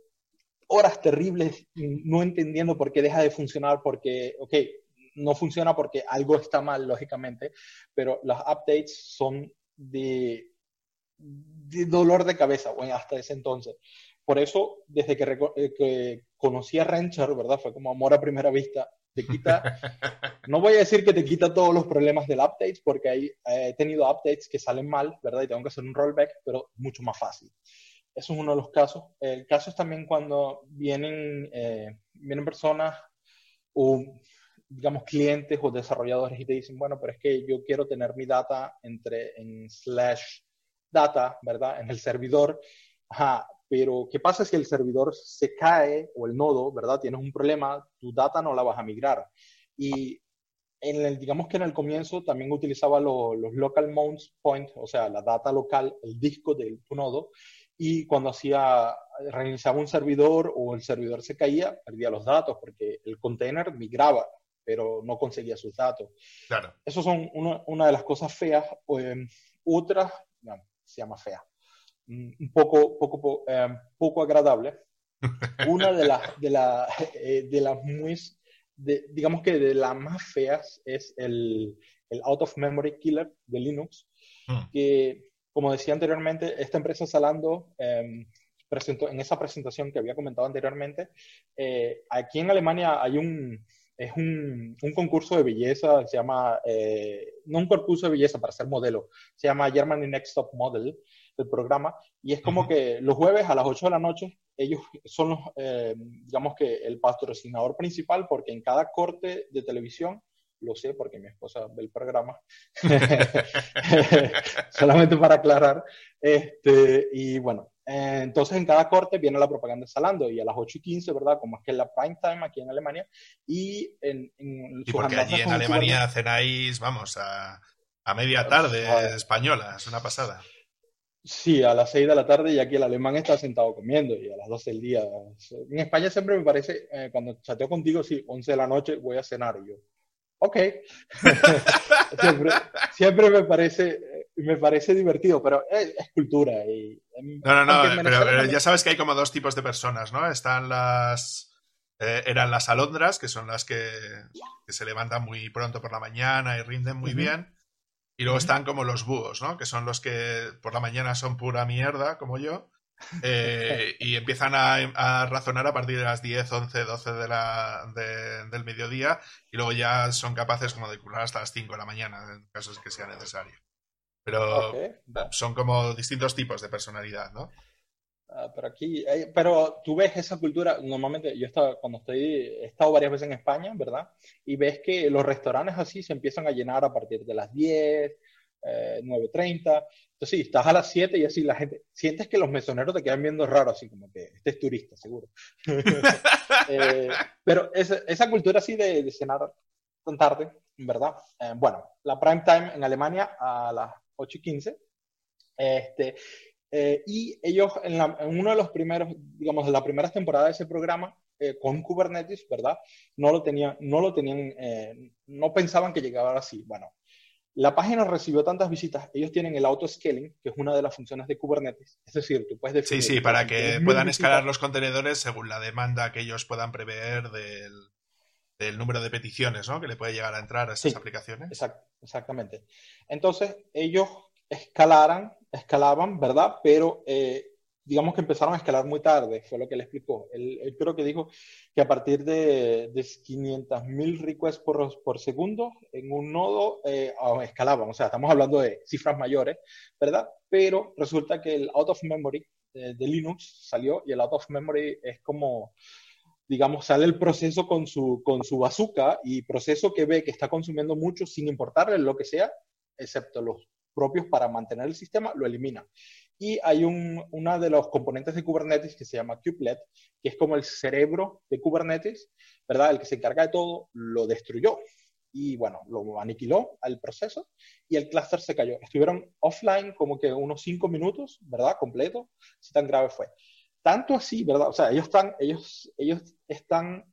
horas terribles no entendiendo por qué deja de funcionar, porque, ok, no funciona porque algo está mal, lógicamente, pero las updates son de, de dolor de cabeza, bueno, hasta ese entonces. Por eso, desde que, eh, que conocí a Rancher, ¿verdad? Fue como amor a primera vista, te quita, no voy a decir que te quita todos los problemas del update, porque hay, eh, he tenido updates que salen mal, ¿verdad? Y tengo que hacer un rollback, pero mucho más fácil. eso es uno de los casos. El caso es también cuando vienen, eh, vienen personas o, digamos, clientes o desarrolladores y te dicen, bueno, pero es que yo quiero tener mi data entre en slash data, ¿verdad? En el servidor. Ajá, pero ¿qué pasa si el servidor se cae o el nodo, ¿verdad? Tienes un problema, tu data no la vas a migrar. Y en el, digamos que en el comienzo también utilizaba los local mount point, o sea, la data local, el disco de tu nodo, y cuando hacía, reiniciaba un servidor o el servidor se caía, perdía los datos porque el container migraba, pero no conseguía sus datos. Claro. Eso son una, una de las cosas feas. Eh, otras, se llama fea, Mm, un poco, poco, eh, poco agradable. Una de las, de, la, eh, de las muy, digamos que de las más feas es el, el Out of Memory Killer de Linux, hmm. que, como decía anteriormente, esta empresa Salando em, presentó en esa presentación que había comentado anteriormente, eh, aquí en Alemania hay un, es un, un, concurso de belleza, se llama, no un concurso de belleza para ser modelo, se llama Germany Next Top Model, el programa, y es como que los jueves a las 8 de la noche, ellos son los, eh, digamos que el patrocinador principal, porque en cada corte de televisión, lo sé porque mi esposa ve el programa, solamente para aclarar, este, y bueno, eh, entonces en cada corte viene la propaganda Salando y a las 8 y 15, ¿verdad? Como es que es la prime time aquí en Alemania. Y en, en porque allí en Alemania cenáis, vamos, a, a media tarde española, es una pasada. Sí, a las 6 de la tarde y aquí el alemán está sentado comiendo y a las 12 del día. En España siempre me parece, eh, cuando chateo contigo, sí, 11 de la noche voy a cenar y yo, ok. siempre, me parece, me parece divertido, pero es, cultura. Y, no, no, no, pero, ya sabes que hay como dos tipos de personas, ¿no? Están las... Eh, eran las alondras, que son las que, se levantan muy pronto por la mañana y rinden muy bien. Y luego están como los búhos, ¿no? Que son los que por la mañana son pura mierda, como yo, eh, y empiezan a, razonar a partir de las 10, 11, 12 de la, del mediodía y luego ya son capaces como de curar hasta las 5 de la mañana, en casos que sea necesario. Pero son como distintos tipos de personalidad, ¿no? Ah, pero aquí, eh, pero tú ves esa cultura, normalmente yo estaba, cuando estoy, he estado varias veces en España, ¿verdad? Y ves que los restaurantes así se empiezan a llenar a partir de las 10, eh, 9.30. Entonces, sí, estás a las 7 y así la gente, sientes que los mesoneros te quedan viendo raro, así como que este es turista, seguro. eh, pero esa, esa, cultura así de, de, cenar tan tarde, ¿verdad? Eh, bueno, la prime time en Alemania a las 8 y 15. Este, eh, y ellos, en, uno de los primeros, digamos, en la primera temporada de ese programa, eh, con Kubernetes, ¿verdad? No lo tenían, no lo tenían, eh, no pensaban que llegara así. Bueno, la página recibió tantas visitas, ellos tienen el auto-scaling, que es una de las funciones de Kubernetes. Es decir, tú puedes definir... Sí, sí, para que puedan escalar los contenedores según la demanda que ellos puedan prever del, del número de peticiones, ¿no? Que le puede llegar a entrar a esas aplicaciones. exactamente. Entonces, ellos escalaran, escalaban, ¿verdad? Pero eh, digamos que empezaron a escalar muy tarde, fue lo que él explicó. Él, creo que dijo que a partir de, de 500.000 requests por, por, segundo en un nodo eh, escalaban, o sea, estamos hablando de cifras mayores, ¿verdad? Pero resulta que el out of memory de, de Linux salió y el out of memory es como digamos, sale el proceso con su, con su bazooka y proceso que ve que está consumiendo mucho sin importarle lo que sea, excepto los propios para mantener el sistema, lo elimina. Y hay un, una de los componentes de Kubernetes que se llama kubelet, que es como el cerebro de Kubernetes, ¿verdad? El que se encarga de todo, lo destruyó. Y bueno, lo aniquiló al proceso y el clúster se cayó. Estuvieron offline como que unos cinco minutos, ¿verdad? Completo, si tan grave fue. Tanto así, ¿verdad? O sea, ellos están, ellos, ellos están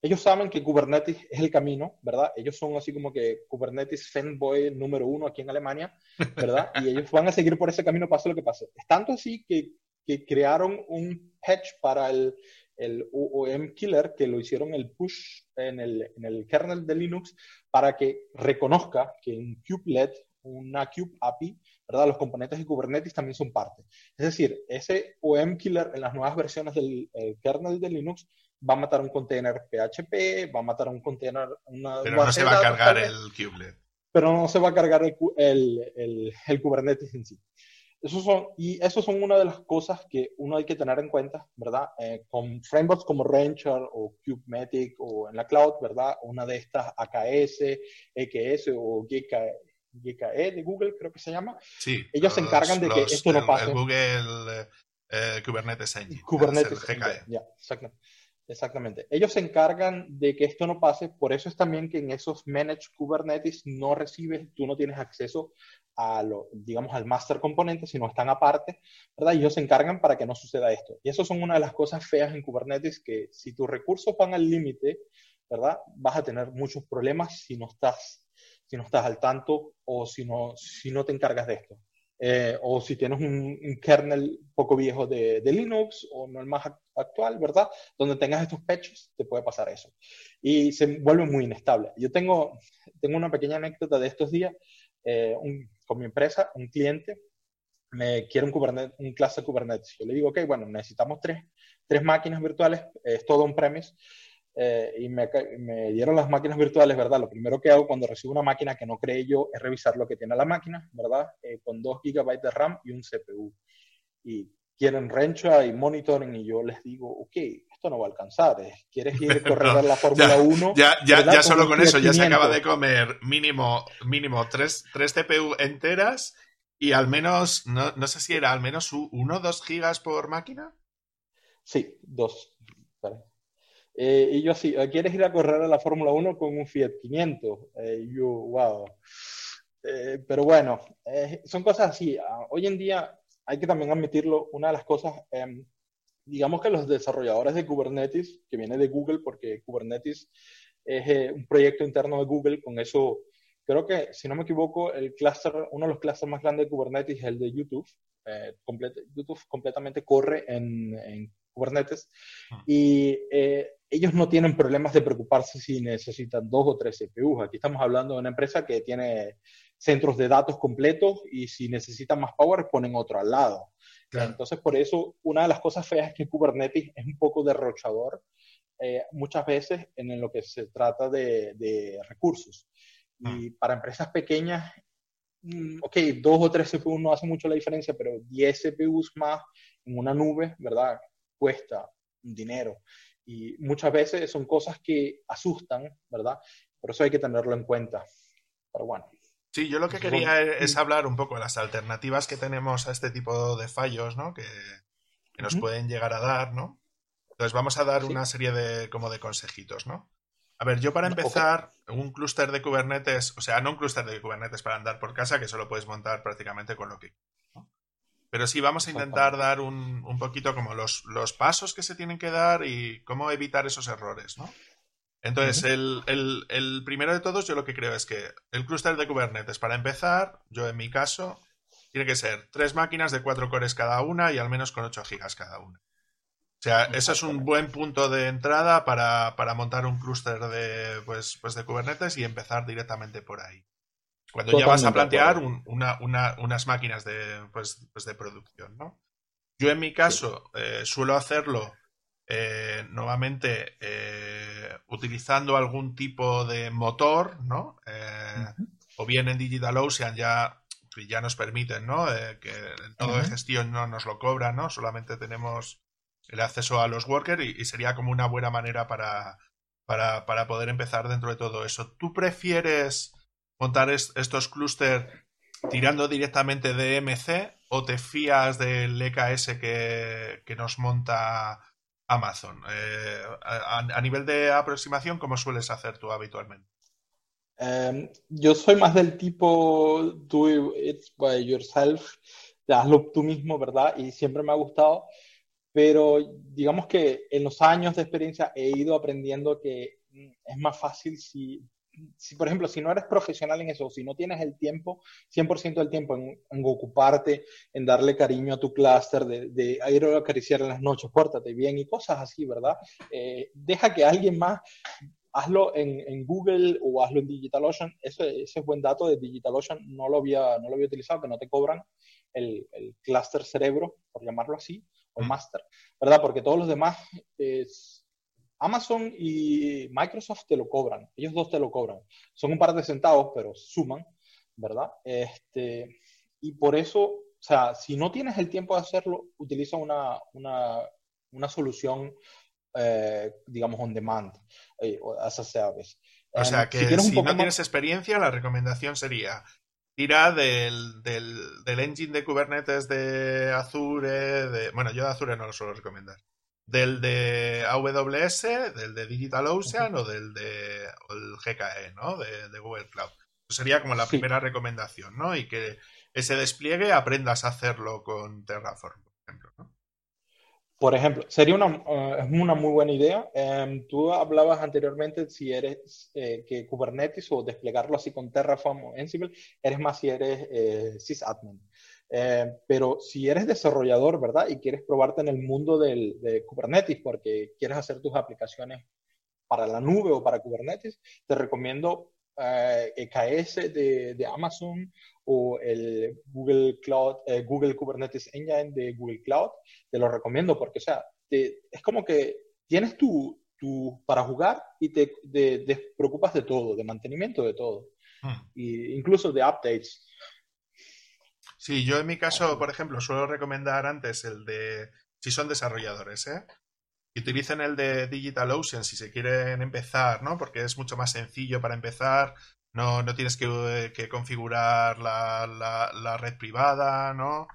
ellos saben que Kubernetes es el camino, ¿verdad? Ellos son así como que Kubernetes fanboy número uno aquí en Alemania, ¿verdad? Y ellos van a seguir por ese camino, pase lo que pase. Es tanto así que, que crearon un patch para el, el UOM Killer, que lo hicieron el push en el, en el kernel de Linux para que reconozca que en kubelet, una kube API, ¿verdad? Los componentes de Kubernetes también son parte. Es decir, ese OM Killer en las nuevas versiones del kernel de Linux va a matar un container PHP, va a matar un container... Una pero no se va a cargar el kubelet. Pero no se va a cargar el, el, el, Kubernetes en sí. Esos son, y eso son una de las cosas que uno hay que tener en cuenta, ¿verdad? Eh, con frameworks como Rancher o Kubematic o en la cloud, ¿verdad? Una de estas AKS, EKS o GKE de Google, creo que se llama. Sí. Ellos se encargan de que esto no pase. El Google eh, Kubernetes Engine. Kubernetes, GKE. Ya, exactamente. Exactamente. Ellos se encargan de que esto no pase, por eso es también que en esos managed Kubernetes no recibes, tú no tienes acceso a lo, digamos, al master componente, sino están aparte, ¿verdad? Y ellos se encargan para que no suceda esto. Y eso son una de las cosas feas en Kubernetes, que si tus recursos van al límite, ¿verdad? Vas a tener muchos problemas si no estás, si no estás al tanto o si no, si no te encargas de esto. Eh, o si tienes un, kernel poco viejo de, Linux o no el más actual, ¿verdad? Donde tengas estos pechos, te puede pasar eso. Y se vuelve muy inestable. Yo tengo, tengo una pequeña anécdota de estos días eh, con mi empresa, un cliente me quiere un, Kubernetes, un clase Kubernetes. Yo le digo, ok, bueno, necesitamos tres, tres máquinas virtuales, es todo un premise. Eh, y me, me, dieron las máquinas virtuales, ¿verdad? Lo primero que hago cuando recibo una máquina que no creé yo es revisar lo que tiene la máquina, ¿verdad? Eh, con 2 GB de RAM y un CPU. Y quieren Rencha y monitoring y yo les digo, ok, esto no va a alcanzar. ¿Quieres ir a correr la Fórmula 1? Ya, ya, ya solo con eso, ya se acaba de comer mínimo, mínimo 3, CPU enteras y al menos, no, no sé si era al menos 1 o 2 gigas por máquina. Sí, 2. Eh, y yo así, ¿quieres ir a correr a la Fórmula 1 con un Fiat 500? Eh, yo, wow. Eh, pero bueno, son cosas así. Ah, hoy en día hay que también admitirlo, una de las cosas, em, digamos que los desarrolladores de Kubernetes, que viene de Google, porque Kubernetes es un proyecto interno de Google, con eso, creo que, si no me equivoco, el cluster, uno de los clusters más grandes de Kubernetes es el de YouTube. YouTube completamente corre en, en Kubernetes. Ah. Y ellos no tienen problemas de preocuparse si necesitan dos o tres CPUs. Aquí estamos hablando de una empresa que tiene centros de datos completos y si necesitan más power ponen otro al lado. Entonces, por eso, una de las cosas feas es que Kubernetes es un poco derrochador eh, muchas veces en lo que se trata de, recursos. Y ah. para empresas pequeñas, mm, ok, dos o tres CPUs no hacen mucho la diferencia, pero 10 CPUs más en una nube, ¿verdad? Cuesta dinero. Y muchas veces son cosas que asustan, ¿verdad? Por eso hay que tenerlo en cuenta. Pero bueno. Sí, yo lo que quería es hablar un poco de las alternativas que tenemos a este tipo de fallos, ¿no? Que, nos pueden llegar a dar, ¿no? Entonces vamos a dar una serie de como de consejitos, ¿no? A ver, yo para empezar, un clúster de Kubernetes, o sea, no un clúster de Kubernetes para andar por casa, que solo puedes montar prácticamente con lo que pero sí, vamos a intentar dar un, un poquito como los, los, pasos que se tienen que dar y cómo evitar esos errores, ¿no? Entonces, el, el, el, primero de todos, yo lo que creo es que el clúster de Kubernetes, para empezar, yo en mi caso, tiene que ser tres máquinas de cuatro cores cada una y al menos con 8 gigas cada una. O sea, eso es un buen punto de entrada para, para montar un clúster de, pues, pues de Kubernetes y empezar directamente por ahí. Cuando ya vas a plantear unas máquinas de, pues, pues, de producción, ¿no? Yo en mi caso eh, suelo hacerlo eh, nuevamente eh, utilizando algún tipo de motor, ¿no? O bien en DigitalOcean ya, ya nos permiten, ¿no? que todo de gestión no nos lo cobran, ¿no? Solamente tenemos el acceso a los workers y, sería como una buena manera para, para, para poder empezar dentro de todo eso. ¿Tú prefieres montar estos clústeres tirando directamente de MC o te fías del EKS que, nos monta Amazon? Eh, a, nivel de aproximación, ¿cómo sueles hacer tú habitualmente? Em, yo soy más del tipo do it by yourself, hazlo tú mismo, ¿verdad? Y siempre me ha gustado, pero digamos que en los años de experiencia he ido aprendiendo que es más fácil si si, por ejemplo, si no eres profesional en eso, si no tienes el tiempo, 100% del tiempo en, ocuparte, en darle cariño a tu clúster, de, de, ir a acariciar en las noches, pórtate bien y cosas así, ¿verdad? Eh, deja que alguien más, hazlo en, en, Google o hazlo en DigitalOcean. Ese, ese es buen dato de DigitalOcean, no lo había, no lo había utilizado, que no te cobran el, el clúster cerebro, por llamarlo así, o mm. master, ¿verdad? Porque todos los demás... Es, Amazon y Microsoft te lo cobran, ellos dos te lo cobran. Son un par de centavos, pero suman, ¿verdad? Este, y por eso sea, si no tienes el tiempo de hacerlo, utiliza una, una, una solución, eh, digamos, on demand, eh, as a service. O sea, em, que si, no tienes experiencia, la recomendación sería tira del, del, del, engine de Kubernetes de Azure, de, bueno, yo de Azure no lo suelo recomendar, del de AWS, del de DigitalOcean o del de el GKE, ¿no? De, Google Cloud. sería como la primera recomendación, ¿no? Y que ese despliegue aprendas a hacerlo con Terraform, por ejemplo, ¿no? Por ejemplo, sería una, eh, una muy buena idea. Em, tú hablabas anteriormente si eres eh, que Kubernetes o desplegarlo así con Terraform o Ansible, eres más si eres eh, sysadmin. Pero si eres desarrollador, ¿verdad? Y quieres probarte en el mundo del, de Kubernetes porque quieres hacer tus aplicaciones para la nube o para Kubernetes, te recomiendo EKS de, de, Amazon o el Google Cloud, eh, Google Kubernetes Engine de Google Cloud, te lo recomiendo porque, o sea, es como que tienes tu, tu para jugar y te, preocupas de todo, de mantenimiento de todo, y incluso de updates. Sí, yo en mi caso, por ejemplo, suelo recomendar antes el de, si son desarrolladores, ¿eh? utilicen el de DigitalOcean si se quieren empezar, ¿no? Porque es mucho más sencillo para empezar, no, no tienes que, configurar la, red privada, ¿no?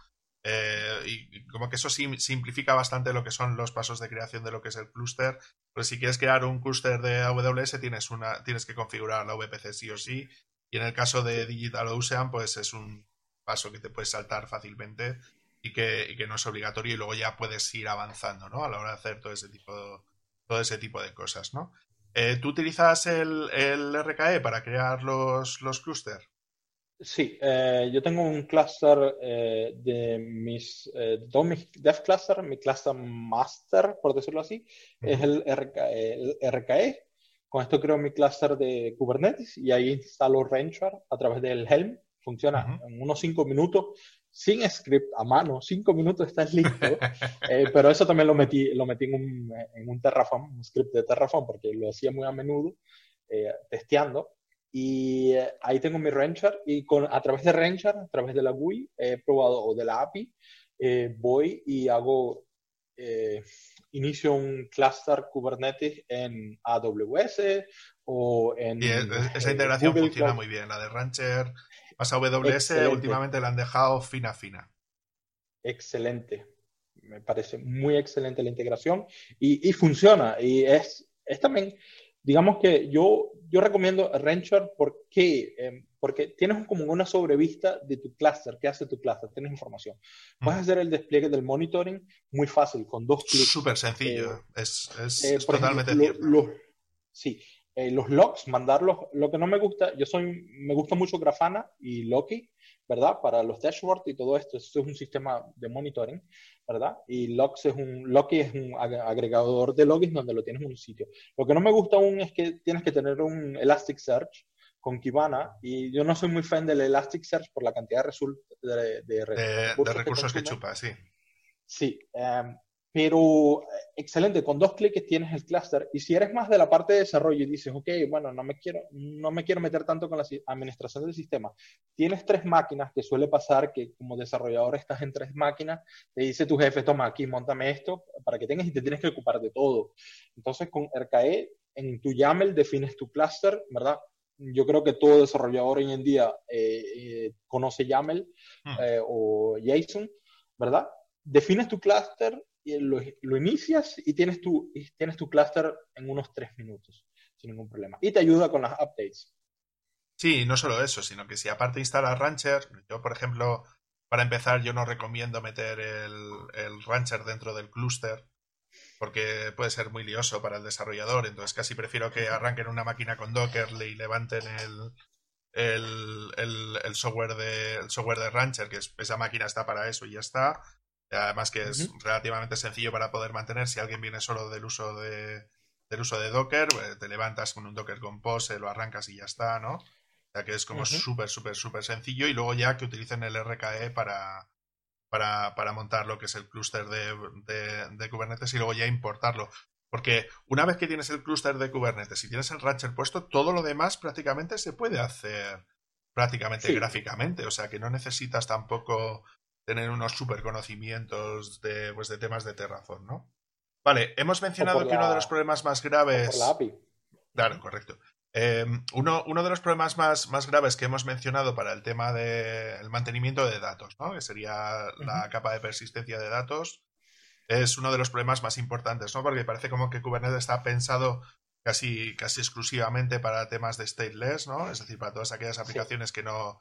Eh, y como que eso simplifica bastante lo que son los pasos de creación de lo que es el clúster. Pues si quieres crear un clúster de AWS tienes, una, tienes que configurar la VPC sí o sí. Y en el caso de DigitalOcean, pues es un paso que te puedes saltar fácilmente y que, y que no es obligatorio y luego ya puedes ir avanzando, ¿no? A la hora de hacer todo ese tipo, todo ese tipo de cosas, ¿no? Eh, ¿Tú utilizas el, el, RKE para crear los, los clústeres? Sí, eh, yo tengo un cluster eh, de mis, dos mis dev cluster, mi cluster master, por decirlo así, es el RKE, el RKE. Con esto creo mi cluster de Kubernetes y ahí instalo Rancher a través del Helm. Funciona en unos cinco minutos sin script a mano, cinco minutos estás listo, eh, pero eso también lo metí, lo metí en un, en un Terraform, un script de Terraform, porque lo hacía muy a menudo, eh, testeando, y eh, ahí tengo mi Rancher, y con, a través de Rancher, a través de la GUI, he probado, o de la API, voy y hago, inicio un cluster Kubernetes en AWS o en... Y esa integración funciona muy bien, la de Rancher Más AWS últimamente la han dejado fina, fina. Excelente. Me parece muy excelente la integración y, y funciona. Y es, es, también, digamos que yo, yo recomiendo Rancher porque, eh, porque tienes como una sobrevista de tu cluster, qué hace tu cluster, tienes información. Puedes hacer el despliegue del monitoring muy fácil, con dos clics. Súper sencillo, eh, es, es, eh, totalmente cierto. sí, eh, los logs, mandarlos. Lo que no me gusta, yo soy, me gusta mucho Grafana y Loki, ¿verdad? Para los dashboards y todo esto. Esto es un sistema de monitoring, ¿verdad? Y Logs es un, Loki es un agregador de logins donde lo tienes en un sitio. Lo que no me gusta aún es que tienes que tener un Elasticsearch con Kibana y yo no soy muy fan del Elasticsearch por la cantidad de, de, recursos, que, chupa, sí. Sí, em, pero eh, excelente, con dos clics tienes el clúster. Y si eres más de la parte de desarrollo y dices, ok, bueno, no me quiero, no me quiero meter tanto con la administración del sistema, tienes tres máquinas, que suele pasar que como desarrollador estás en tres máquinas, te dice tu jefe, toma aquí, montame esto para que tengas y te tienes que ocupar de todo. Entonces con RKE, en tu YAML defines tu clúster, ¿verdad? Yo creo que todo desarrollador hoy en día eh, eh, conoce YAML hmm. o JSON, ¿verdad? Defines tu clúster lo, inicias y tienes tu, tienes tu clúster en unos tres minutos, sin ningún problema. Y te ayuda con las updates. Sí, no solo eso, sino que si aparte instalas Rancher, yo por ejemplo, para empezar, yo no recomiendo meter el, el Rancher dentro del clúster, porque puede ser muy lioso para el desarrollador, entonces casi prefiero que arranquen una máquina con Docker y levanten el, el, el, el, software de, el software de Rancher, que esa máquina está para eso y ya está, Además que es relativamente sencillo para poder mantener. Si alguien viene solo del uso de, del uso de Docker, eh, te levantas con un Docker Compose, lo arrancas y ya está, ¿no? O sea que es como súper, súper, súper sencillo. Y luego ya que utilicen el RKE para, para, para montar lo que es el clúster de, de, Kubernetes y luego ya importarlo. Porque una vez que tienes el clúster de Kubernetes y tienes el Rancher puesto, todo lo demás prácticamente se puede hacer prácticamente gráficamente. O sea que no necesitas tampoco tener unos super conocimientos de, pues, de temas de Terraform, ¿no? Vale, hemos mencionado que uno de los problemas más graves. Por la API. Claro, correcto. Em, uno, uno, de los problemas más, más, graves que hemos mencionado para el tema del mantenimiento de datos, ¿no? que sería la capa de persistencia de datos, es uno de los problemas más importantes, ¿no? porque parece como que Kubernetes está pensado casi, casi exclusivamente para temas de stateless, ¿no? es decir, para todas aquellas aplicaciones que, no,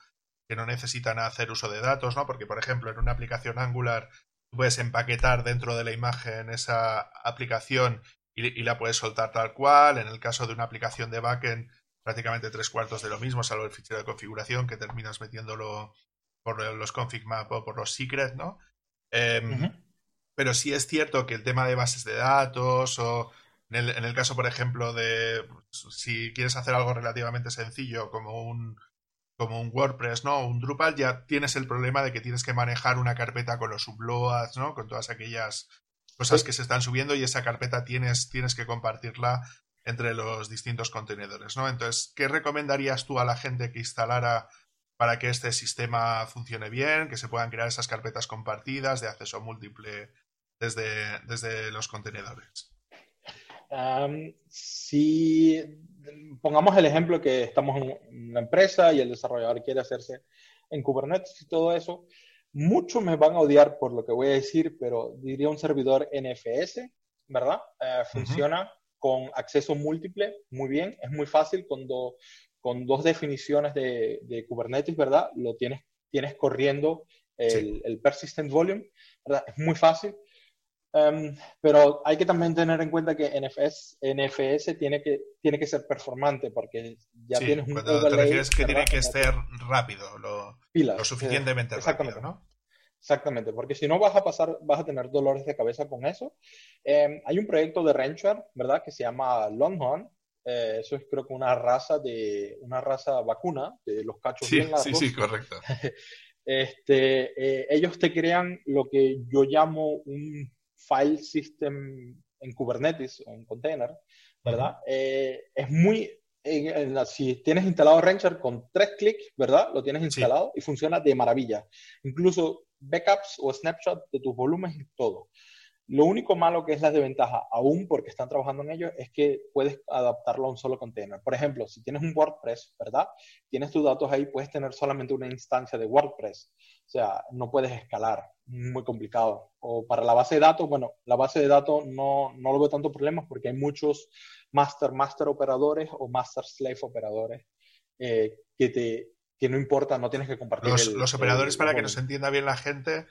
que no necesitan hacer uso de datos, ¿no? porque por ejemplo en una aplicación Angular puedes empaquetar dentro de la imagen esa aplicación y, la puedes soltar tal cual. En el caso de una aplicación de backend, prácticamente tres cuartos de lo mismo, salvo el fichero de configuración que terminas metiéndolo por los config map o por los secrets, ¿no? Em, pero sí es cierto que el tema de bases de datos o en el, caso, por ejemplo, de si quieres hacer algo relativamente sencillo como un, como un WordPress, ¿no? Un Drupal, ya tienes el problema de que tienes que manejar una carpeta con los subloads, ¿no? Con todas aquellas cosas que se están subiendo y esa carpeta tienes, tienes que compartirla entre los distintos contenedores, ¿no? Entonces, ¿qué recomendarías tú a la gente que instalara para que este sistema funcione bien, que se puedan crear esas carpetas compartidas de acceso múltiple desde, desde los contenedores? Si pongamos el ejemplo que estamos en una empresa y el desarrollador quiere hacerse en Kubernetes y todo eso, Muchos me van a odiar por lo que voy a decir, pero diría un servidor NFS, ¿verdad? Eh, funciona con acceso múltiple, muy bien, es muy fácil cuando con dos definiciones de, Kubernetes, ¿verdad? Lo tienes, tienes corriendo el, persistent volume, ¿verdad? Es muy fácil. Em, pero hay que también tener en cuenta que NFS, NFS tiene, que, tiene que ser performante porque ya tienes un cuando te refieres que tiene que ser rápido, lo, lo suficientemente rápido, ¿no? Exactamente, porque si no vas a pasar, vas a tener dolores de cabeza con eso. Em, hay un proyecto de Rancher, ¿verdad? Que se llama Longhorn. Eh, eso es creo que una raza de una raza vacuna de los cachos sí, bien largos. Sí, sí, correcto. este, eh, ellos te crean lo que yo llamo un file system en Kubernetes o en container, ¿verdad? Eh, es muy, si tienes instalado Rancher con tres clics, ¿verdad? Lo tienes instalado y funciona de maravilla. Incluso backups o snapshots de tus volúmenes y todo. Lo único malo que es la desventaja, aún porque están trabajando en ello, es que puedes adaptarlo a un solo container. Por ejemplo, si tienes un WordPress, ¿verdad? Tienes tus datos ahí, puedes tener solamente una instancia de WordPress. O sea, no puedes escalar, muy complicado. O para la base de datos, bueno, la base de datos no, no lo veo tanto problemas porque hay muchos master, master operadores o master slave operadores eh, que te que no importa, no tienes que compartir. Los, operadores, para que nos entienda bien la gente,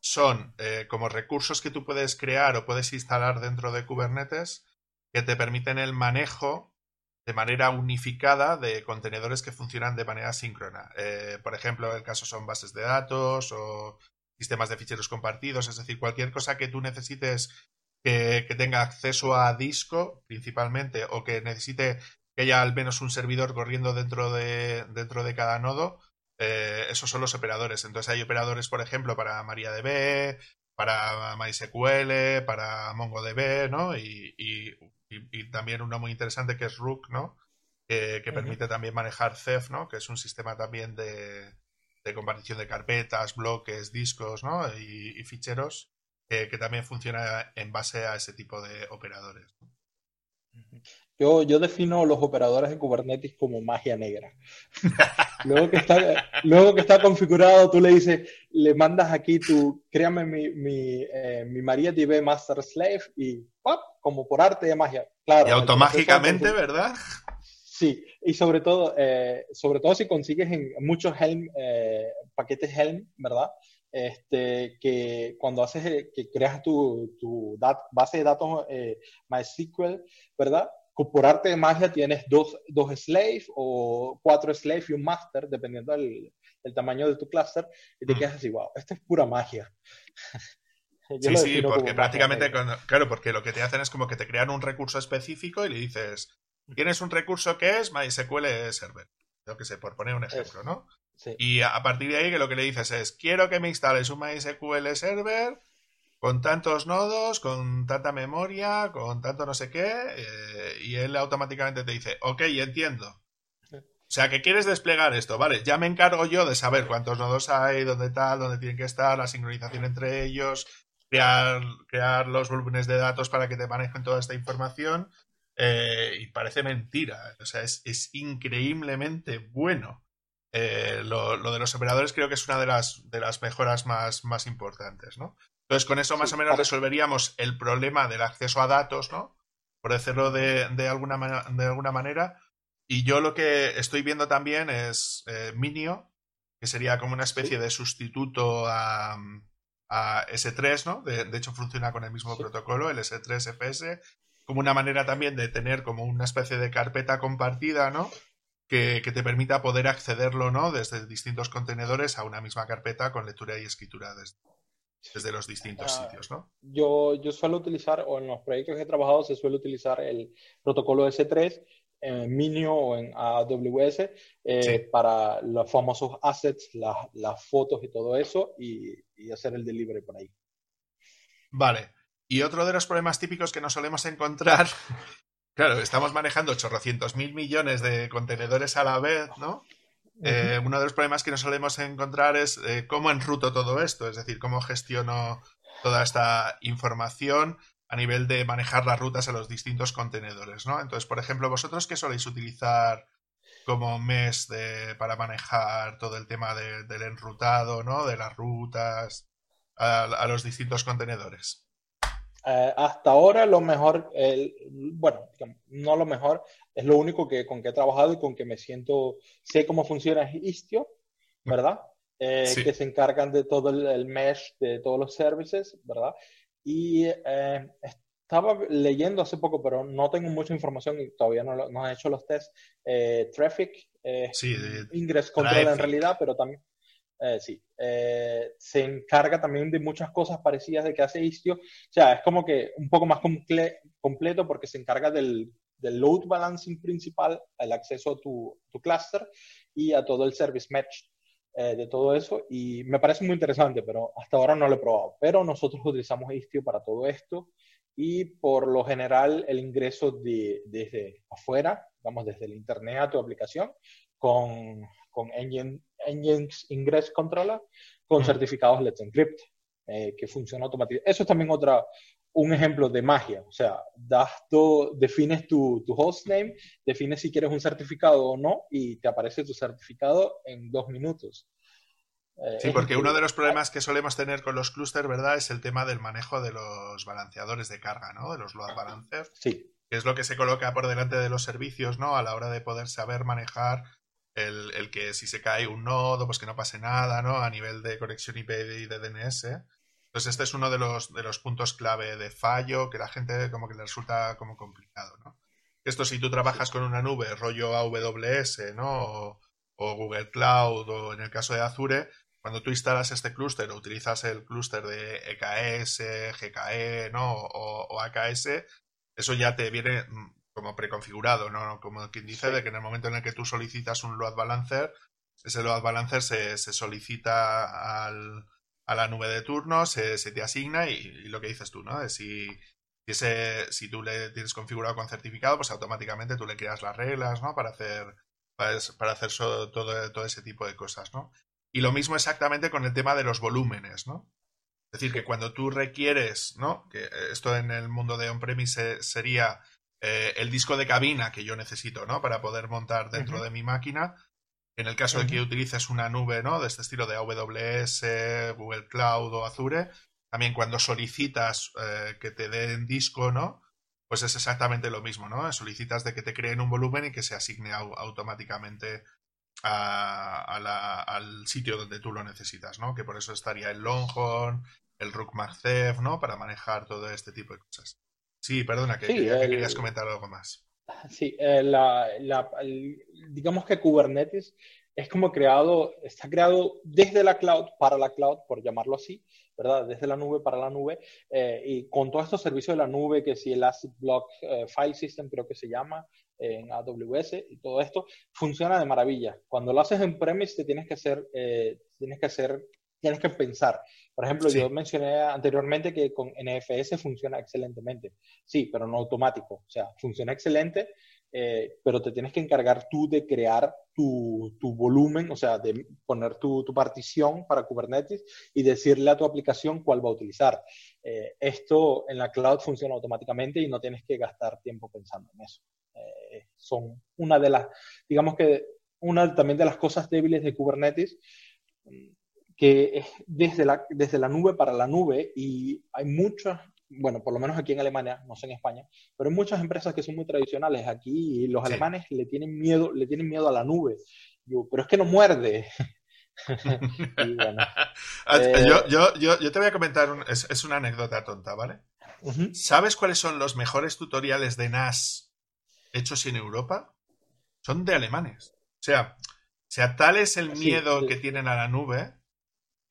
son eh, como recursos que tú puedes crear o puedes instalar dentro de Kubernetes que te permiten el manejo de manera unificada de contenedores que funcionan de manera síncrona. Eh, por ejemplo, el caso son bases de datos o sistemas de ficheros compartidos, es decir, cualquier cosa que tú necesites que, que tenga acceso a disco principalmente o que necesite que haya al menos un servidor corriendo dentro de, dentro de cada nodo, eh, esos son los operadores. Entonces hay operadores, por ejemplo, para MariaDB, para MySQL, para MongoDB, ¿no? Y, también uno muy interesante que es Rook, ¿no? que permite también manejar Ceph, ¿no? Que es un sistema también de, de compartición de carpetas, bloques, discos, ¿no? Y, ficheros que también funciona en base a ese tipo de operadores. Yo, yo defino los operadores de Kubernetes como magia negra. luego, que está, luego que está configurado, tú le dices, le mandas aquí tu, créame mi, mi, eh, mi MariaDB Master Slave y ¡pap! como por arte de magia. Claro, y automáticamente, ¿verdad? Sí, y sobre todo, eh, sobre todo si consigues en muchos Helm, eh, paquetes Helm, ¿verdad? Este, que cuando haces, que creas tu, tu base de datos MySQL, ¿verdad? Por arte de magia tienes dos, dos slaves o cuatro slaves y un master, dependiendo del, tamaño de tu cluster, y te quedas así, wow, esto es pura magia. sí, sí, porque prácticamente, claro, porque lo que te hacen es como que te crean un recurso específico y le dices, tienes un recurso que es MySQL Server, yo que sé, por poner un ejemplo, ¿no? Y a, partir de ahí que lo que le dices es, quiero que me instales un MySQL Server con tantos nodos, con tanta memoria, con tanto no sé qué, eh, y él automáticamente te dice, ok, entiendo. O sea, que quieres desplegar esto, vale, ya me encargo yo de saber cuántos nodos hay, dónde tal, dónde tienen que estar, la sincronización entre ellos, crear, crear los volúmenes de datos para que te manejen toda esta información. Eh, y parece mentira, o sea, es, increíblemente bueno. Eh, lo, de los operadores creo que es una de las, de las mejoras más, más importantes, ¿no? Entonces, con eso más o menos resolveríamos el problema del acceso a datos, ¿no? Por decirlo de, de, alguna, de alguna manera. Y yo lo que estoy viendo también es eh, Minio, que sería como una especie de sustituto a, a S3, ¿no? De, hecho, funciona con el mismo protocolo, el S3FS, como una manera también de tener como una especie de carpeta compartida, ¿no? Que, te permita poder accederlo, ¿no? Desde distintos contenedores a una misma carpeta con lectura y escritura desde, desde los distintos ah, sitios, ¿no? Yo, yo suelo utilizar, o en los proyectos que he trabajado, se suele utilizar el protocolo S3 en Minio o en AWS eh, para los famosos assets, las, fotos y todo eso, y, hacer el delivery por ahí. Vale. Y otro de los problemas típicos que nos solemos encontrar, claro, estamos manejando 800 mil millones de contenedores a la vez, ¿no? Eh, uno de los problemas que nos solemos encontrar es eh, cómo enruto todo esto, es decir, cómo gestiono toda esta información a nivel de manejar las rutas a los distintos contenedores, ¿no? Entonces, por ejemplo, vosotros qué soléis utilizar como mes para manejar todo el tema del enrutado, ¿no? De las rutas a, los distintos contenedores. Eh, hasta ahora lo mejor, bueno, no lo mejor, es lo único que con que he trabajado y con que me siento, sé cómo funciona Istio, ¿verdad? Eh, que se encargan de todo el, el, mesh de todos los services, ¿verdad? Y eh, estaba leyendo hace poco, pero no tengo mucha información y todavía no, no he hecho los tests. Eh, traffic, sí, Ingress Control en realidad, pero también, eh, sí, se encarga también de muchas cosas parecidas de que hace Istio. O sea, es como que un poco más completo porque se encarga del, del, load balancing principal, el acceso a tu, tu cluster y a todo el service mesh eh, de todo eso y me parece muy interesante, pero hasta ahora no lo he probado. Pero nosotros utilizamos Istio para todo esto y por lo general el ingreso de, desde afuera, vamos, desde el internet a tu aplicación con, con Engine, Engines Ingress Controller con certificados Let's Encrypt, eh, que funciona automáticamente. Eso es también otra, un ejemplo de magia. O sea, das defines tu, tu hostname, defines si quieres un certificado o no y te aparece tu certificado en dos minutos. Eh, sí, porque uno de los problemas que solemos tener con los clústeres, ¿verdad?, es el tema del manejo de los balanceadores de carga, ¿no? De los load balancers. Sí. Que es lo que se coloca por delante de los servicios, ¿no? A la hora de poder saber manejar el, el que si se cae un nodo, pues que no pase nada, ¿no? A nivel de conexión IP y de DNS. Entonces, este es uno de los, de los puntos clave de fallo que la gente como que le resulta como complicado, ¿no? Esto si tú trabajas con una nube rollo AWS, ¿no? O, Google Cloud o en el caso de Azure, cuando tú instalas este clúster o utilizas el clúster de EKS, GKE, ¿no? O, AKS, eso ya te viene mm, como preconfigurado, ¿no? Como quien dice, de que en el momento en el que tú solicitas un load balancer, ese load balancer se, se solicita al, a la nube de turno, se, te asigna y, lo que dices tú, ¿no? si, ese, si tú le tienes configurado con certificado, pues automáticamente tú le creas las reglas, ¿no? Para hacer, para, hacer todo, todo ese tipo de cosas, ¿no? Y lo mismo exactamente con el tema de los volúmenes, ¿no? Es decir, que cuando tú requieres, ¿no? Que esto en el mundo de on-premise sería eh, el disco de cabina que yo necesito, ¿no? Para poder montar dentro de mi máquina, en el caso de que utilices una nube ¿no? de este estilo de AWS, Google Cloud o Azure, también cuando solicitas eh, que te den disco, ¿no? Pues es exactamente lo mismo, ¿no? Solicitas de que te creen un volumen y que se asigne automáticamente al sitio donde tú lo necesitas, ¿no? Que por eso estaría el Longhorn, el Rook ¿no? Para manejar todo este tipo de cosas. Sí, perdona, que, querías comentar algo más. Sí, eh, digamos que Kubernetes es como creado, está creado desde la cloud para la cloud, por llamarlo así, ¿verdad? Desde la nube para la nube, eh, y con todos estos servicios de la nube, que si el Asset Block eh, File System creo que se llama en AWS y todo esto, funciona de maravilla. Cuando lo haces en premise, te tienes que hacer, tienes que hacer tienes que pensar. Por ejemplo, yo mencioné anteriormente que con NFS funciona excelentemente. Sí, pero no automático. O sea, funciona excelente eh, pero te tienes que encargar tú de crear tu, tu volumen, o sea, de poner tu, tu, partición para Kubernetes y decirle a tu aplicación cuál va a utilizar. Eh, esto en la cloud funciona automáticamente y no tienes que gastar tiempo pensando en eso. Eh, son una de las, digamos que una también de las cosas débiles de Kubernetes que es desde la, desde la nube para la nube y hay muchas bueno, por lo menos aquí en Alemania, no sé en España, pero hay muchas empresas que son muy tradicionales aquí y los alemanes le tienen miedo, le tienen miedo a la nube. Yo, pero es que no muerde. Ah, eh, yo, yo, yo, yo, te voy a comentar, es, es, una anécdota tonta, ¿vale? ¿Sabes cuáles son los mejores tutoriales de NAS hechos en Europa? Son de alemanes. O sea, o sea tal es el miedo que tienen a la nube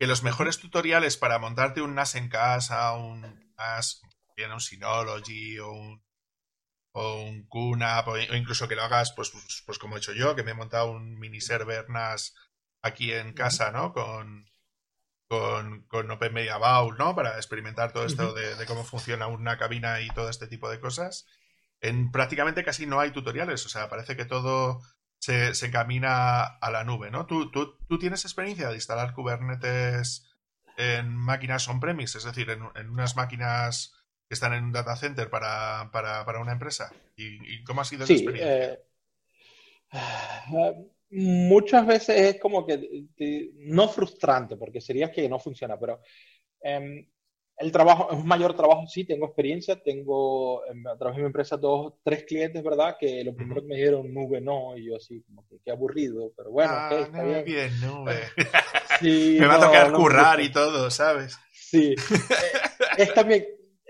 que los mejores tutoriales para montarte un NAS en casa, un bien un Synology o un, o un QNAP, o incluso que lo hagas, pues, pues, pues, como he hecho yo, que me he montado un mini server NAS aquí en casa, ¿no? Con, con, con Open Media Bowl, ¿no? Para experimentar todo esto de, cómo funciona una cabina y todo este tipo de cosas. En prácticamente casi no hay tutoriales, o sea, parece que todo se, se encamina a la nube, ¿no? ¿Tú, tú, tú tienes experiencia de instalar Kubernetes en máquinas on-premise, es decir, en, unas máquinas que están en un data center para, para, una empresa? ¿Y, cómo ha sido esa experiencia? Eh, muchas veces es como que, no frustrante, porque sería que no funciona, pero em, el trabajo es un mayor trabajo, sí, tengo experiencia, tengo em, a través de mi empresa dos, tres clientes, ¿verdad? Que lo primero que me dijeron, nube no, y yo así, como que qué aburrido, pero bueno, ah, está bien. bien nube. me va a tocar currar y todo, ¿sabes? Sí. Eh, es también,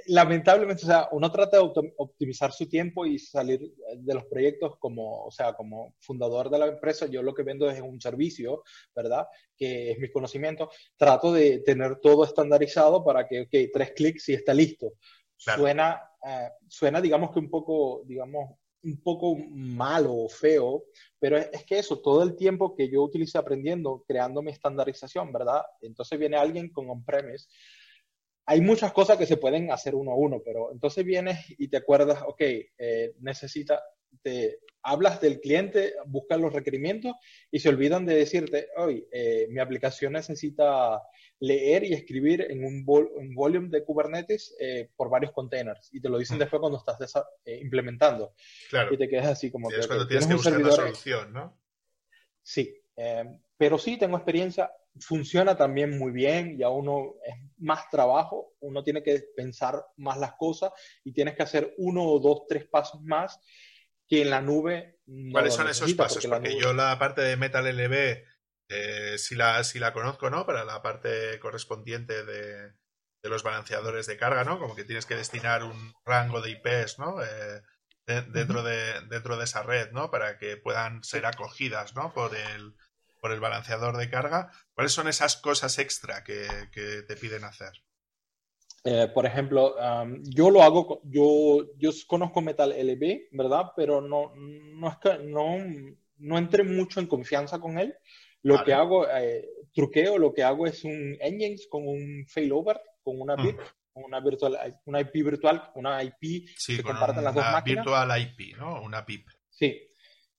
lamentablemente, o sea, uno trata de optimizar su tiempo y salir de los proyectos como, o sea, como fundador de la empresa, yo lo que vendo es un servicio, ¿verdad? Que es mi conocimiento. Trato de tener todo estandarizado para que, ok, tres clics y está listo. Suena, eh, suena, digamos que un poco, digamos, un poco malo o feo, pero es, que eso, todo el tiempo que yo utilicé aprendiendo, creando mi estandarización, ¿verdad? Entonces viene alguien con on-premise. Hay muchas cosas que se pueden hacer uno a uno, pero entonces vienes y te acuerdas, ok, eh, necesita, te hablas del cliente, buscas los requerimientos y se olvidan de decirte, hoy eh, mi aplicación necesita leer y escribir en un, volumen de Kubernetes eh, por varios containers y te lo dicen después cuando estás eh, implementando. Claro. Y te quedas así como que, es cuando tienes, que buscar la solución, ¿no? Sí, pero sí tengo experiencia, funciona también muy bien, ya uno es más trabajo, uno tiene que pensar más las cosas y tienes que hacer uno o dos, tres pasos más que en la nube. ¿Cuáles son esos pasos? Porque, yo la parte de Metal LB, eh, si, la, si la conozco, ¿no? Para la parte correspondiente de, de, los balanceadores de carga, ¿no? Como que tienes que destinar un rango de IPs, ¿no? Eh, dentro, de, dentro de esa red, ¿no? Para que puedan ser acogidas, ¿no? Por el, por el balanceador de carga. ¿Cuáles son esas cosas extra que, que te piden hacer? Eh, por ejemplo, yo lo hago, yo, yo conozco Metal LB, ¿verdad? Pero no, no es que no, no entré mucho en confianza con él. Lo que hago, eh, truqueo, lo que hago es un engines con un failover, con una con una, virtual, una IP virtual, una IP sí, que comparten las dos máquinas. Virtual IP, ¿no? Una PIP. Sí,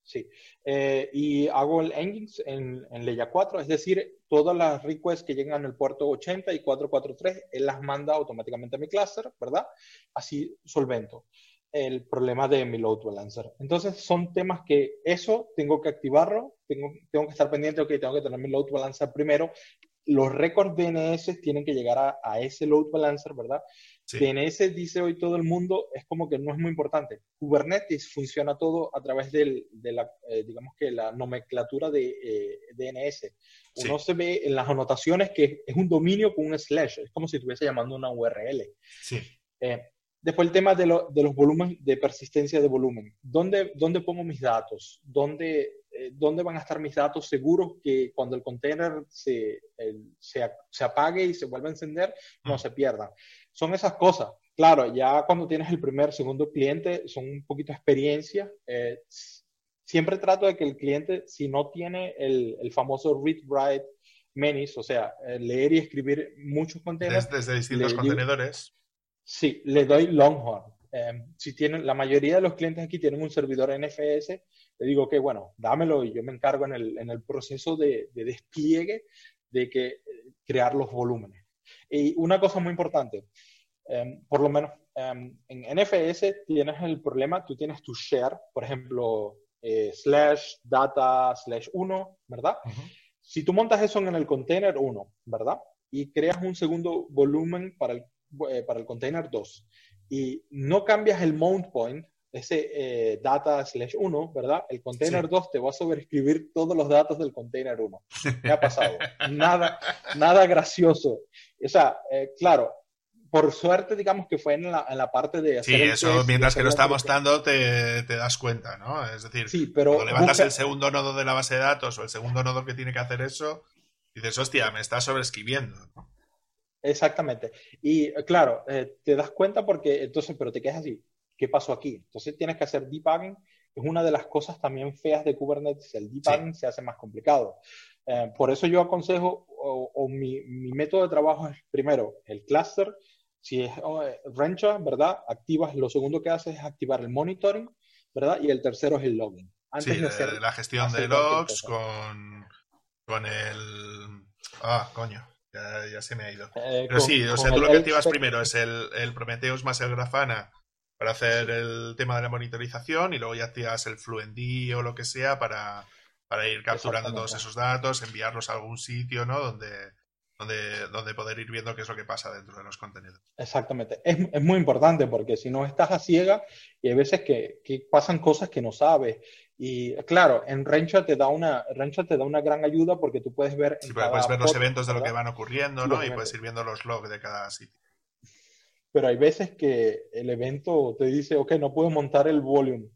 Sí, eh, y hago el engines en, en Leia 4, es decir, todas las requests que llegan al puerto 80 y 443, él las manda automáticamente a mi cluster, ¿verdad? Así solvento el problema de mi load balancer. Entonces, son temas que eso tengo que activarlo, tengo, tengo que estar pendiente, ok, tengo que tener mi load balancer primero. Los récords DNS tienen que llegar a, a ese load balancer, ¿verdad? DNS dice hoy todo el mundo, es como que no es muy importante. Kubernetes funciona todo a través del, de la, eh, digamos que la nomenclatura de eh, DNS. Uno se ve en las anotaciones que es un dominio con un slash, es como si estuviese llamando una URL. Sí. Eh, después el tema de, de, los volúmenes, de persistencia de volumen. ¿Dónde, dónde pongo mis datos? ¿Dónde, ¿Dónde van a estar mis datos seguros que cuando el container se, se, se, apague y se vuelva a encender, no mm. se pierdan? Son esas cosas. Claro, ya cuando tienes el primer, segundo cliente, son un poquito de experiencia. Eh, siempre trato de que el cliente, si no tiene el, el famoso read-write menis, o sea, eh, leer y escribir muchos contenedores. Desde, distintos contenedores. sí, le doy Longhorn. em, si tienen, la mayoría de los clientes aquí tienen un servidor NFS, le digo que, bueno, dámelo y yo me encargo en el, en el proceso de, de, despliegue de que, eh, crear los volúmenes. Y una cosa muy importante, em, por lo menos em, en NFS tienes el problema, tú tienes tu share, por ejemplo, eh, slash data slash 1, ¿verdad? Si tú montas eso en el container 1, ¿verdad? Y creas un segundo volumen para el, eh, para el container 2 y no cambias el mount point, ese eh, data slash 1, ¿verdad? El container 2 te va a sobreescribir todos los datos del container 1. ¿Qué ha pasado? nada, nada gracioso. O sea, claro, por suerte, digamos que fue en la, en la parte de... Hacer sí, eso mientras que lo está mostrando te, te, das cuenta, ¿no? Es decir, sí, pero cuando levantas el segundo nodo de la base de datos o el segundo nodo que tiene que hacer eso, dices, hostia, me está sobreescribiendo. Exactamente. Y claro, eh, te das cuenta porque entonces, pero te quedas así, ¿qué pasó aquí? Entonces tienes que hacer debugging, es una de las cosas también feas de Kubernetes, el debugging se hace más complicado. Eh, por eso yo aconsejo, o, o mi, mi, método de trabajo es primero el cluster, si es oh, eh, ¿verdad? Activas, lo segundo que haces es activar el monitoring, ¿verdad? Y el tercero es el logging. Antes de hacer, la gestión de logs con, con el... Ah, coño, ya, se me ha ido. Eh, Pero sí, o sea, tú lo que activas primero es el, el, Prometheus más el Grafana para hacer el tema de la monitorización y luego ya activas el Fluentd o lo que sea para, para ir capturando todos esos datos, enviarlos a algún sitio, ¿no? Donde, donde, donde poder ir viendo qué es lo que pasa dentro de los contenidos. Exactamente. Es, es muy importante porque si no estás a ciega y hay veces que, que pasan cosas que no sabes. Y claro, en Rancher te da una, te da una gran ayuda porque tú puedes ver... Sí, puedes ver los eventos de lo que van ocurriendo, ¿no? Y puedes ir viendo los logs de cada sitio. Pero hay veces que el evento te dice, ok, no puedo montar el volumen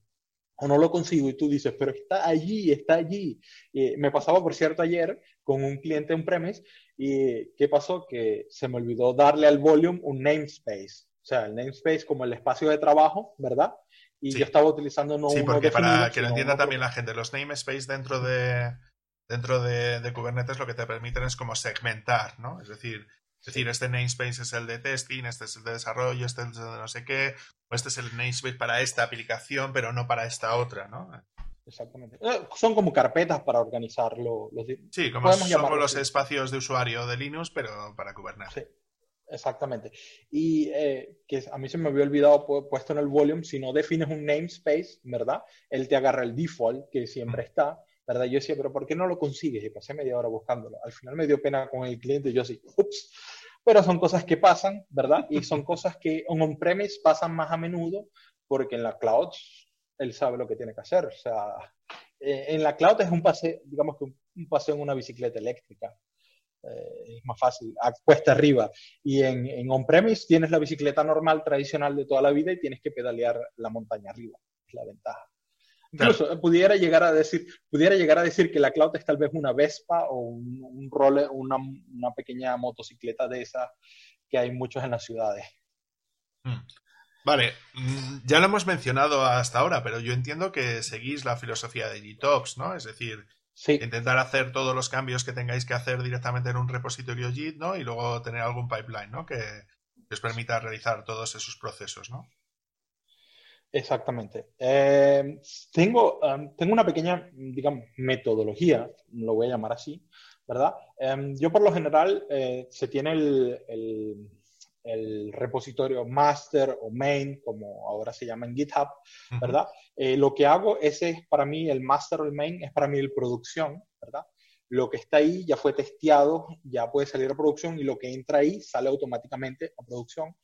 o no lo consigo y tú dices, pero está allí, está allí. Y me pasaba, por cierto, ayer con un cliente en premise y ¿qué pasó? Que se me olvidó darle al volume un namespace. O sea, el namespace como el espacio de trabajo, ¿verdad? Y yo estaba utilizando no Sí, porque para que lo entienda también la gente, los namespace dentro de dentro de, de, Kubernetes lo que te permiten es como segmentar, ¿no? Es decir, es decir, este namespace es el de testing, este es el de desarrollo, este es el de no sé qué, o este es el namespace para esta aplicación, pero no para esta otra, ¿no? Exactamente. Eh, son como carpetas para organizarlo. Los, sí, como son los espacios de usuario de Linux, pero para Kubernetes. Sí, exactamente. Y eh, que a mí se me había olvidado puesto en el volume, si no defines un namespace, ¿verdad? Él te agarra el default, que siempre está, ¿verdad? Yo decía, pero ¿por qué no lo consigues? Y pasé media hora buscándolo. Al final me dio pena con el cliente y yo así, ups. Pero son cosas que pasan, ¿verdad? Y son cosas que en on-premise pasan más a menudo porque en la cloud él sabe lo que tiene que hacer. O sea, eh, en la cloud es un paseo, digamos que un paseo en una bicicleta eléctrica. Eh, es más fácil, cuesta arriba. Y en, en on-premise tienes la bicicleta normal, tradicional de toda la vida y tienes que pedalear la montaña arriba. Es la ventaja. Incluso eh, pudiera llegar a decir, pudiera llegar a decir que la cloud es tal vez una Vespa o un, un roller, una, una, pequeña motocicleta de esas que hay muchos en las ciudades. Hmm. Vale, mm, ya lo hemos mencionado hasta ahora, pero yo entiendo que seguís la filosofía de GitOps, ¿no? Es decir, intentar hacer todos los cambios que tengáis que hacer directamente en un repositorio Git, ¿no? Y luego tener algún pipeline, ¿no? Que, os permita realizar todos esos procesos, ¿no? Exactamente. Eh, tengo, um, tengo una pequeña, digamos, metodología, lo voy a llamar así, ¿verdad? Em, yo por lo general eh, se tiene el el repositorio master o main, como ahora se llama en GitHub, ¿verdad? Eh, lo que hago, ese es para mí el master o el main, es para mí el producción, ¿verdad? Lo que está ahí ya fue testeado, ya puede salir a producción y lo que entra ahí sale automáticamente a producción.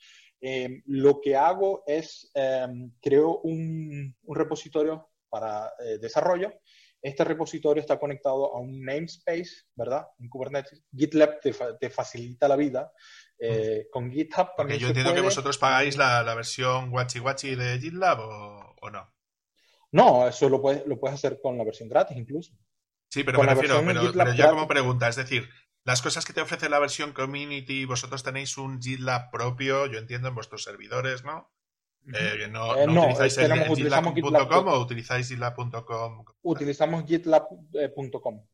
Em, lo que hago es, em, creo un, un, repositorio para eh, desarrollo. Este repositorio está conectado a un namespace, ¿verdad? En Kubernetes. GitLab te, te facilita la vida eh, con GitHub Porque yo entiendo que vosotros pagáis la, la versión Wachi Wachi de GitLab o, o, no. No, eso lo puedes, lo puedes hacer con la versión gratis incluso. Sí, pero me refiero, pero, pero ya como pregunta, es decir, las cosas que te ofrece la versión Community, vosotros tenéis un GitLab propio, yo entiendo, en vuestros servidores, ¿no? Eh, no, eh, no, utilizáis el, GitLab.com o utilizáis GitLab.com? Utilizamos GitLab.com.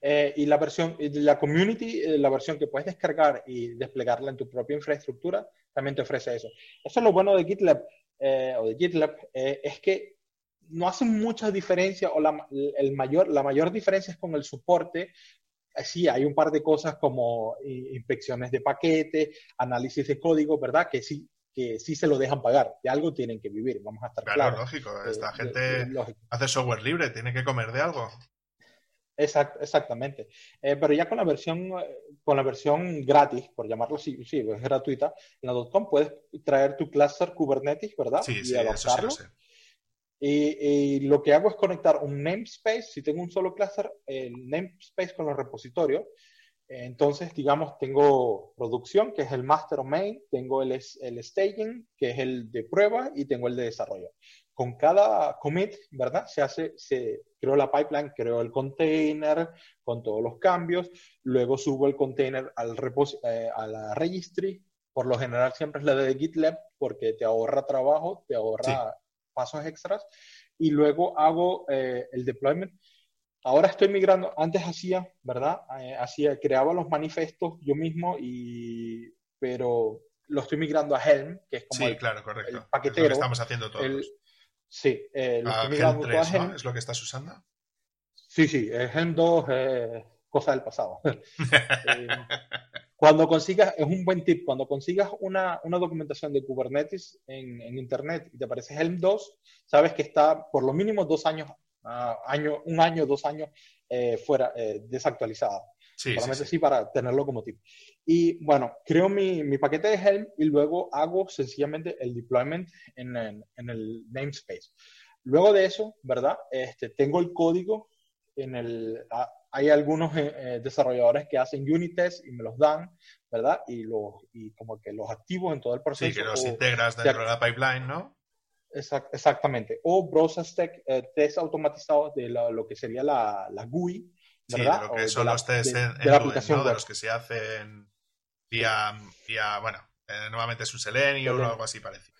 Eh, y la versión, la community, eh, la versión que puedes descargar y desplegarla en tu propia infraestructura, también te ofrece eso. Eso es lo bueno de GitLab. eh, o de GitLab eh, es que no hace mucha diferencia o la, el mayor, la mayor diferencia es con el soporte. Sí, hay un par de cosas como inspecciones de paquete, análisis de código, ¿verdad? Que sí, que sí se lo dejan pagar. De algo tienen que vivir, vamos a estar claro. Claro, lógico. Esta gente hace software libre, tiene que comer de algo. exactamente. Eh, pero ya con la versión con la versión gratis, por llamarlo así, sí, es gratuita, en la .com puedes traer tu cluster Kubernetes, ¿verdad? Sí, y sí, adaptarlo. Eso sí y, lo que hago es conectar un namespace, si tengo un solo cluster, el namespace con los repositorios. Entonces, digamos, tengo producción, que es el master main, tengo el, el staging, que es el de prueba, y tengo el de desarrollo. Con cada commit, ¿verdad? Se hace, se creó la pipeline, creo el container con todos los cambios, luego subo el container al eh, a la registry, por lo general siempre es la de GitLab porque te ahorra trabajo, te ahorra pasos extras y luego hago eh, el deployment. Ahora estoy migrando, antes hacía, ¿verdad? Eh, hacía, creaba los manifestos yo mismo, y, pero lo estoy migrando a Helm, que es como sí, claro, correcto. el paquetero. Es lo que estamos haciendo todos. sí, eh, lo estoy migrando Helm 3, ¿no? ¿Es lo que estás usando? Sí, sí, Helm 2 es cosa del pasado. Cuando consigas, es un buen tip, cuando consigas una, una documentación de Kubernetes en, en, Internet y te aparece Helm 2, sabes que está por lo mínimo dos años, uh, año, un año, dos años eh, fuera, eh, desactualizada. Sí, Solamente sí, sí. para tenerlo como tip. Y bueno, creo mi, mi, paquete de Helm y luego hago sencillamente el deployment en, en, en el namespace. Luego de eso, ¿verdad? Este, tengo el código en el, hay algunos eh, eh, desarrolladores que hacen unit tests y me los dan, ¿verdad? Y, los, y como que los activo en todo el proceso. Sí, que los integras dentro de la pipeline, ¿no? exactamente. O browser test, eh, test automatizados de lo que sería la, la GUI, ¿verdad? Sí, de lo que son los tests en, de, la aplicación de los que se hacen vía, vía bueno, nuevamente es un Selenium o algo así parecido.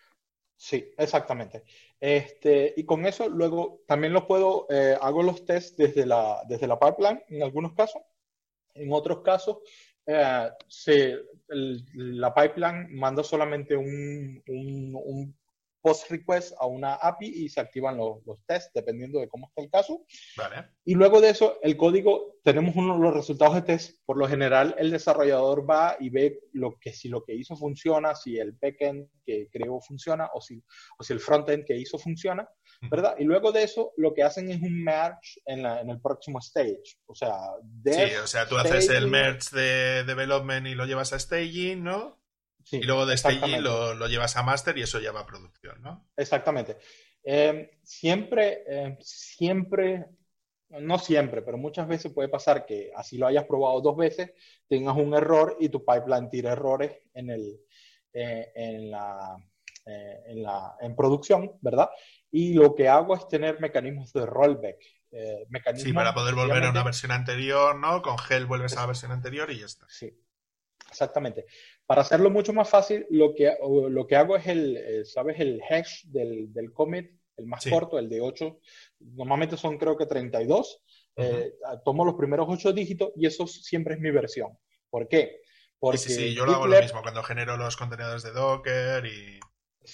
Sí, exactamente. Este, y con eso luego también lo puedo, eh, hago los tests desde la, desde la pipeline en algunos casos. En otros casos, eh, se, la pipeline manda solamente un, un, post request a una API y se activan los, los, tests dependiendo de cómo está el caso. Vale. Y luego de eso, el código, tenemos uno, los resultados de test. Por lo general, el desarrollador va y ve lo que, si lo que hizo funciona, si el backend que creó funciona o si, o si el frontend que hizo funciona, ¿verdad? Y luego de eso, lo que hacen es un merge en, la, en el próximo stage. O sea, sí, o sea, tú haces el merge de development y lo llevas a staging, ¿no? Y luego de staging lo, lo, llevas a master y eso ya va a producción, ¿no? Exactamente. Eh, siempre, eh, siempre, no siempre, pero muchas veces puede pasar que así lo hayas probado dos veces, tengas un error y tu pipeline tire errores en, el, eh, en, la, en, la, en producción, ¿verdad? Y lo que hago es tener mecanismos de rollback. mecanismos sí, para poder volver a una versión anterior, ¿no? Con gel vuelves a la versión anterior y ya está. Sí, exactamente. Para hacerlo mucho más fácil, lo que, lo que hago es el, eh, ¿sabes? El hash del, del commit, el más corto, el de 8. Normalmente son creo que 32. Eh, tomo los primeros 8 dígitos y eso siempre es mi versión. ¿Por qué? Porque sí, sí, yo lo hago lo mismo cuando genero los contenedores de Docker y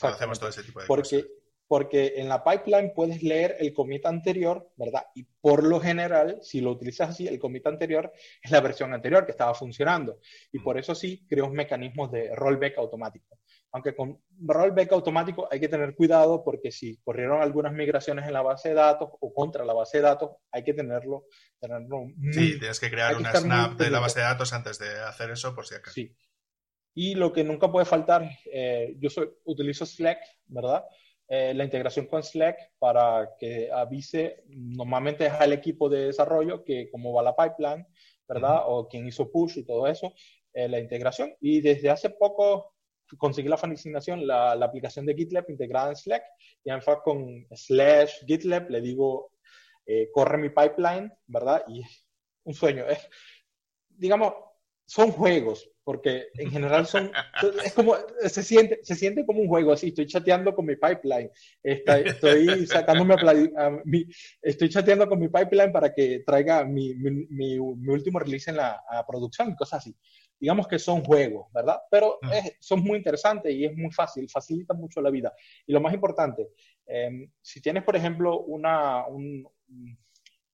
hacemos todo ese tipo de porque, cosas porque en la pipeline puedes leer el commit anterior, ¿verdad? Y por lo general, si lo utilizas así, el commit anterior es la versión anterior que estaba funcionando. Y por eso sí, creo mecanismos de rollback automático. Aunque con rollback automático hay que tener cuidado porque si corrieron algunas migraciones en la base de datos o contra la base de datos, hay que tenerlo. tenerlo sí, tienes que crear una snap de la base de datos antes de hacer eso, por si acaso. Sí. Y lo que nunca puede faltar, eh, yo soy, utilizo Slack, ¿verdad? Eh, la integración con Slack para que avise, normalmente es al equipo de desarrollo que cómo va la pipeline, ¿verdad? O quién hizo push y todo eso, eh, la integración. Y desde hace poco conseguí la fascinación, la, la, aplicación de GitLab integrada en Slack, y en fact con slash GitLab le digo, eh, corre mi pipeline, ¿verdad? Y un sueño. Es, digamos, son juegos, porque en general son, es como, se siente, se siente como un juego así, estoy chateando con mi pipeline, estoy sacándome a, mi, estoy chateando con mi pipeline para que traiga mi, mi, mi, último release en la producción y cosas así. digamos que son juegos, ¿verdad? Pero son muy interesantes y es muy fácil, facilita mucho la vida. Y lo más importante, em, si tienes, por ejemplo, una, un,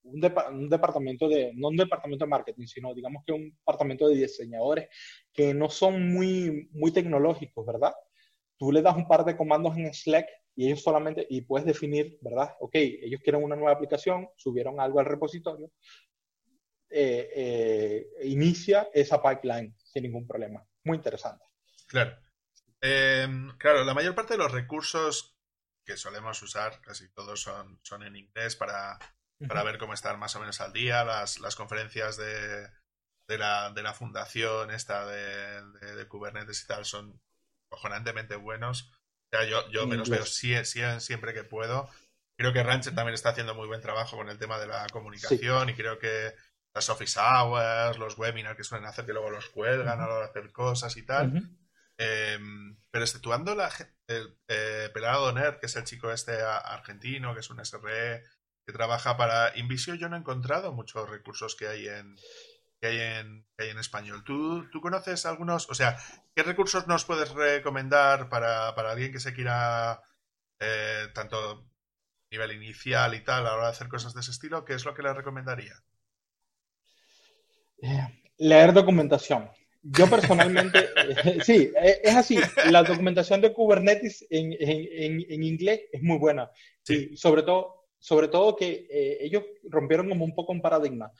un, departamento de, no un departamento de marketing, sino digamos que un departamento de diseñadores que no son muy, muy tecnológicos, ¿verdad? Tú le das un par de comandos en Slack y ellos solamente, y puedes definir, ¿verdad? Ok, ellos quieren una nueva aplicación, subieron algo al repositorio, eh, eh, inicia esa pipeline sin ningún problema. Muy interesante. Claro. Em, claro, la mayor parte de los recursos que solemos usar, casi todos son, son en inglés para, para ver cómo estar más o menos al día. Las, las conferencias de, de, la, de, la, fundación esta de, de, Kubernetes y tal son cojonantemente buenos. O sea, yo, yo me los veo siempre que puedo. Creo que Rancher también está haciendo muy buen trabajo con el tema de la comunicación y creo que las office hours, los webinars que suelen hacer que luego los cuelgan a la hora de hacer cosas y tal. Em, pero exceptuando la, el eh, Pelado Doner, que es el chico este argentino, que es un SRE que trabaja para Invisio, yo no he encontrado muchos recursos que hay en, que hay en, hay en español. ¿Tú, ¿Tú, conoces algunos? O sea, ¿qué recursos nos puedes recomendar para, para alguien que se quiera eh, tanto nivel inicial y tal a la hora de hacer cosas de ese estilo? ¿Qué es lo que le recomendaría? leer documentación. Yo personalmente, sí, e, es así. La documentación de Kubernetes en, inglés es muy buena. Sí. sobre todo, sobre todo que eh, ellos rompieron como un poco un paradigma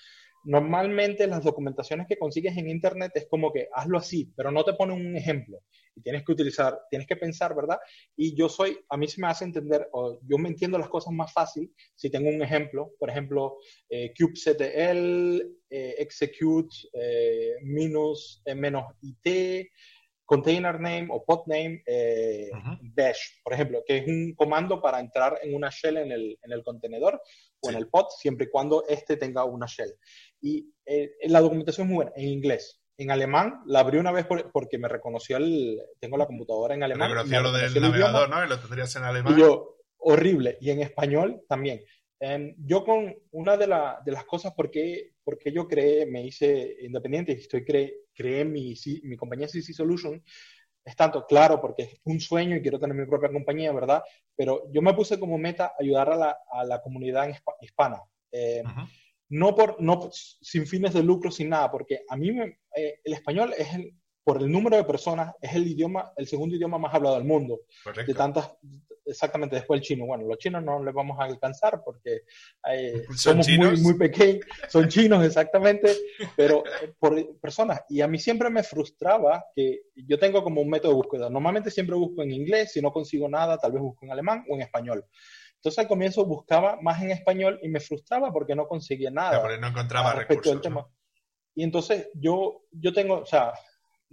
normalmente las documentaciones que consigues en Internet es como que hazlo así, pero no te pone un ejemplo. Y tienes que utilizar, tienes que pensar, ¿verdad? Y yo soy, a mí se me hace entender, o yo me entiendo las cosas más fácil si tengo un ejemplo, por ejemplo, eh, kubectl, eh, execute, eh, minus, menos it, container name o pod name bash, por ejemplo, que es un comando para entrar en una shell en el, en el contenedor o en el pod, siempre y cuando este tenga una shell. Y eh, la documentación es muy buena, en inglés. En alemán la abrí una vez porque me reconoció el. Tengo la computadora en alemán. Me reconoció lo del navegador, ¿no? Y lo tendrías en alemán. Y yo, horrible. Y en español también. Em, yo con una de, de las cosas porque, porque yo creé, me hice independiente y estoy cre, creé mi, mi compañía CC Solution, es tanto, claro, porque es un sueño y quiero tener mi propia compañía, ¿verdad? Pero yo me puse como meta ayudar a la, a la comunidad hispana. Eh, no, por, no sin fines de lucro, sin nada, porque a mí eh, el español es el, por el número de personas, es el idioma, el segundo idioma más hablado del mundo. De tantas, exactamente después el chino. Bueno, los chinos no les vamos a alcanzar porque eh, somos muy, muy pequeños, son chinos exactamente, pero eh, por personas. Y a mí siempre me frustraba que yo tengo como un método de búsqueda. Normalmente siempre busco en inglés, si no consigo nada, tal vez busco en alemán o en español. Entonces al comienzo buscaba más en español y me frustraba porque no conseguía nada. Porque no encontraba recursos. tema. Y entonces yo, yo tengo, o sea,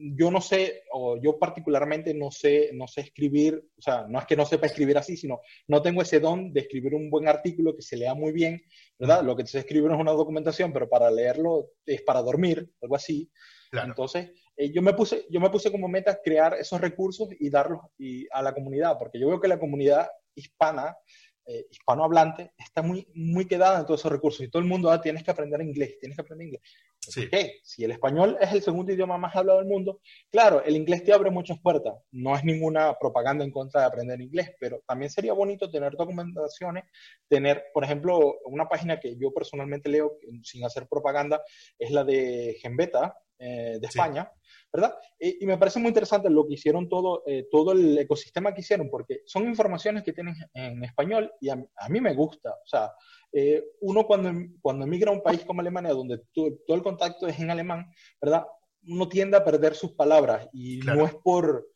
yo no sé, o yo particularmente no sé, no sé escribir, o sea, no es que no sepa escribir así, sino no tengo ese don de escribir un buen artículo que se lea muy bien, ¿verdad? Lo que sé escribir es una documentación, pero para leerlo es para dormir, algo así. Entonces, eh, yo, me puse, yo me puse como meta crear esos recursos y darlos y, a la comunidad, porque yo veo que la comunidad hispana eh, hispanohablante está muy, muy quedada en todos esos recursos y todo el mundo, ah, tienes que aprender inglés, tienes que aprender inglés. Sí. Si el español es el segundo idioma más hablado del mundo, claro, el inglés te abre muchas puertas. No es ninguna propaganda en contra de aprender inglés, pero también sería bonito tener documentaciones, tener, por ejemplo, una página que yo personalmente leo sin hacer propaganda, es la de Genbeta, eh, de España, ¿verdad? Y, me parece muy interesante lo que hicieron todo, eh, todo el ecosistema que hicieron, porque son informaciones que tienen en español y a, mí me gusta. O sea, eh, uno cuando, cuando emigra a un país como Alemania, donde todo el contacto es en alemán, ¿verdad? Uno tiende a perder sus palabras y no es por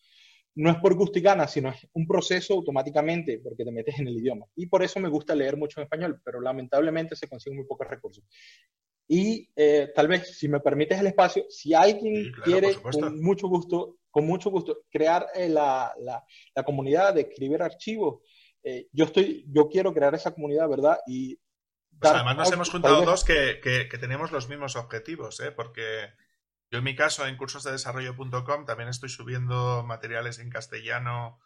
no es por gusto y gana, sino es un proceso automáticamente porque te metes en el idioma. Y por eso me gusta leer mucho en español, pero lamentablemente se consiguen muy pocos recursos. Y eh, tal vez, si me permites el espacio, si alguien quiere con mucho gusto, con mucho gusto, crear eh, la, la, comunidad de escribir archivos, eh, yo estoy, yo quiero crear esa comunidad, ¿verdad? Y pues además nos hemos juntado dos que, que, tenemos los mismos objetivos, ¿eh? Porque yo en mi caso en cursosdedesarrollo.com también estoy subiendo materiales en castellano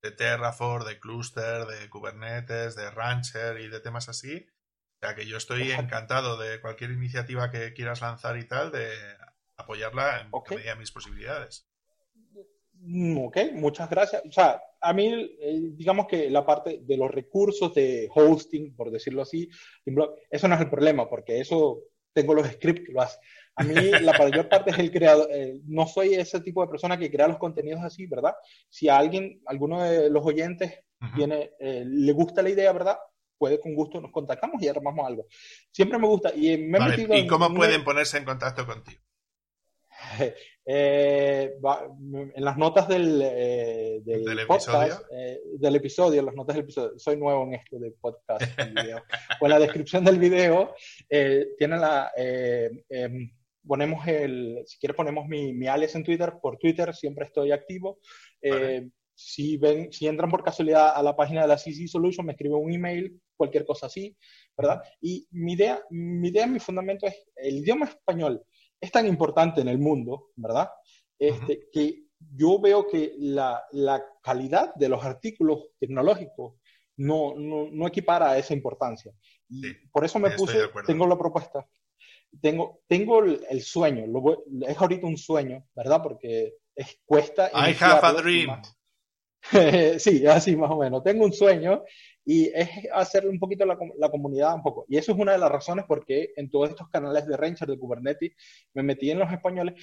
de Terraform, de Cluster, de Kubernetes, de Rancher y de temas así. O sea que yo estoy encantado de cualquier iniciativa que quieras lanzar y tal, de apoyarla en okay. medida de mis posibilidades. Mm, ok, muchas gracias. O sea, a mí, eh, digamos que la parte de los recursos de hosting, por decirlo así, eso no es el problema, porque eso tengo los scripts que lo hacen. A mí la mayor parte es el creador, eh, no soy ese tipo de persona que crea los contenidos así, ¿verdad? Si a alguien, alguno de los oyentes tiene, eh, le gusta la idea, ¿verdad? Puede con gusto nos contactamos y armamos algo. Siempre me gusta. ¿Y, me ¿y cómo pueden ponerse en contacto contigo? Eh, en las notas del, eh, del, podcast, episodio? Eh, del episodio, las notas del episodio, soy nuevo en esto de podcast o en la descripción del video, tiene la, em, ponemos el, si quieres ponemos mi, mi alias en Twitter, por Twitter siempre estoy activo. Si, ven, si entran por casualidad a la página de la CC Solution, me escriben un email, cualquier cosa así, ¿verdad? Y mi idea, mi idea, mi fundamento es el idioma español es tan importante en el mundo, ¿verdad? Este, Que yo veo que la, la, calidad de los artículos tecnológicos no, no, no equipara a esa importancia. Y por eso me puse, tengo la propuesta, tengo, tengo el, sueño, lo es ahorita un sueño, ¿verdad? Porque es, cuesta. I have a dream. sí, así más o menos. Tengo un sueño y es hacerle un poquito la, la, comunidad un poco. Y eso es una de las razones por qué en todos estos canales de Rancher, de Kubernetes, me metí en los españoles.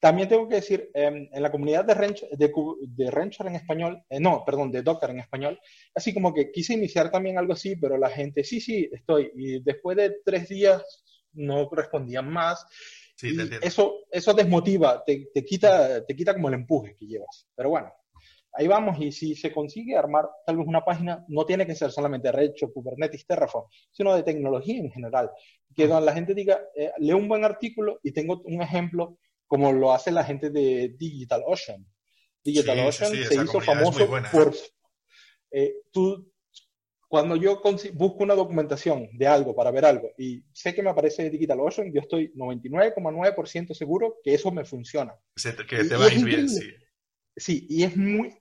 También tengo que decir, em, en la comunidad de Rancher, de, de en español, eh, no, perdón, de Docker en español, así como que quise iniciar también algo así, pero la gente, sí, sí, estoy. Y después de tres días no respondían más. Sí, eso, eso desmotiva, te, te, quita, te quita como el empuje que llevas. Pero bueno, ahí vamos y si se consigue armar tal vez una página, no tiene que ser solamente Recho, Kubernetes, Terraform, sino de tecnología en general. Que donde la gente diga, eh, leo un buen artículo y tengo un ejemplo como lo hace la gente de DigitalOcean. DigitalOcean se hizo famoso por... Eh, tú, cuando yo busco una documentación de algo para ver algo y sé que me aparece DigitalOcean, yo estoy 99,9% seguro que eso me funciona. Que te va a ir bien, sí. Sí, y es muy,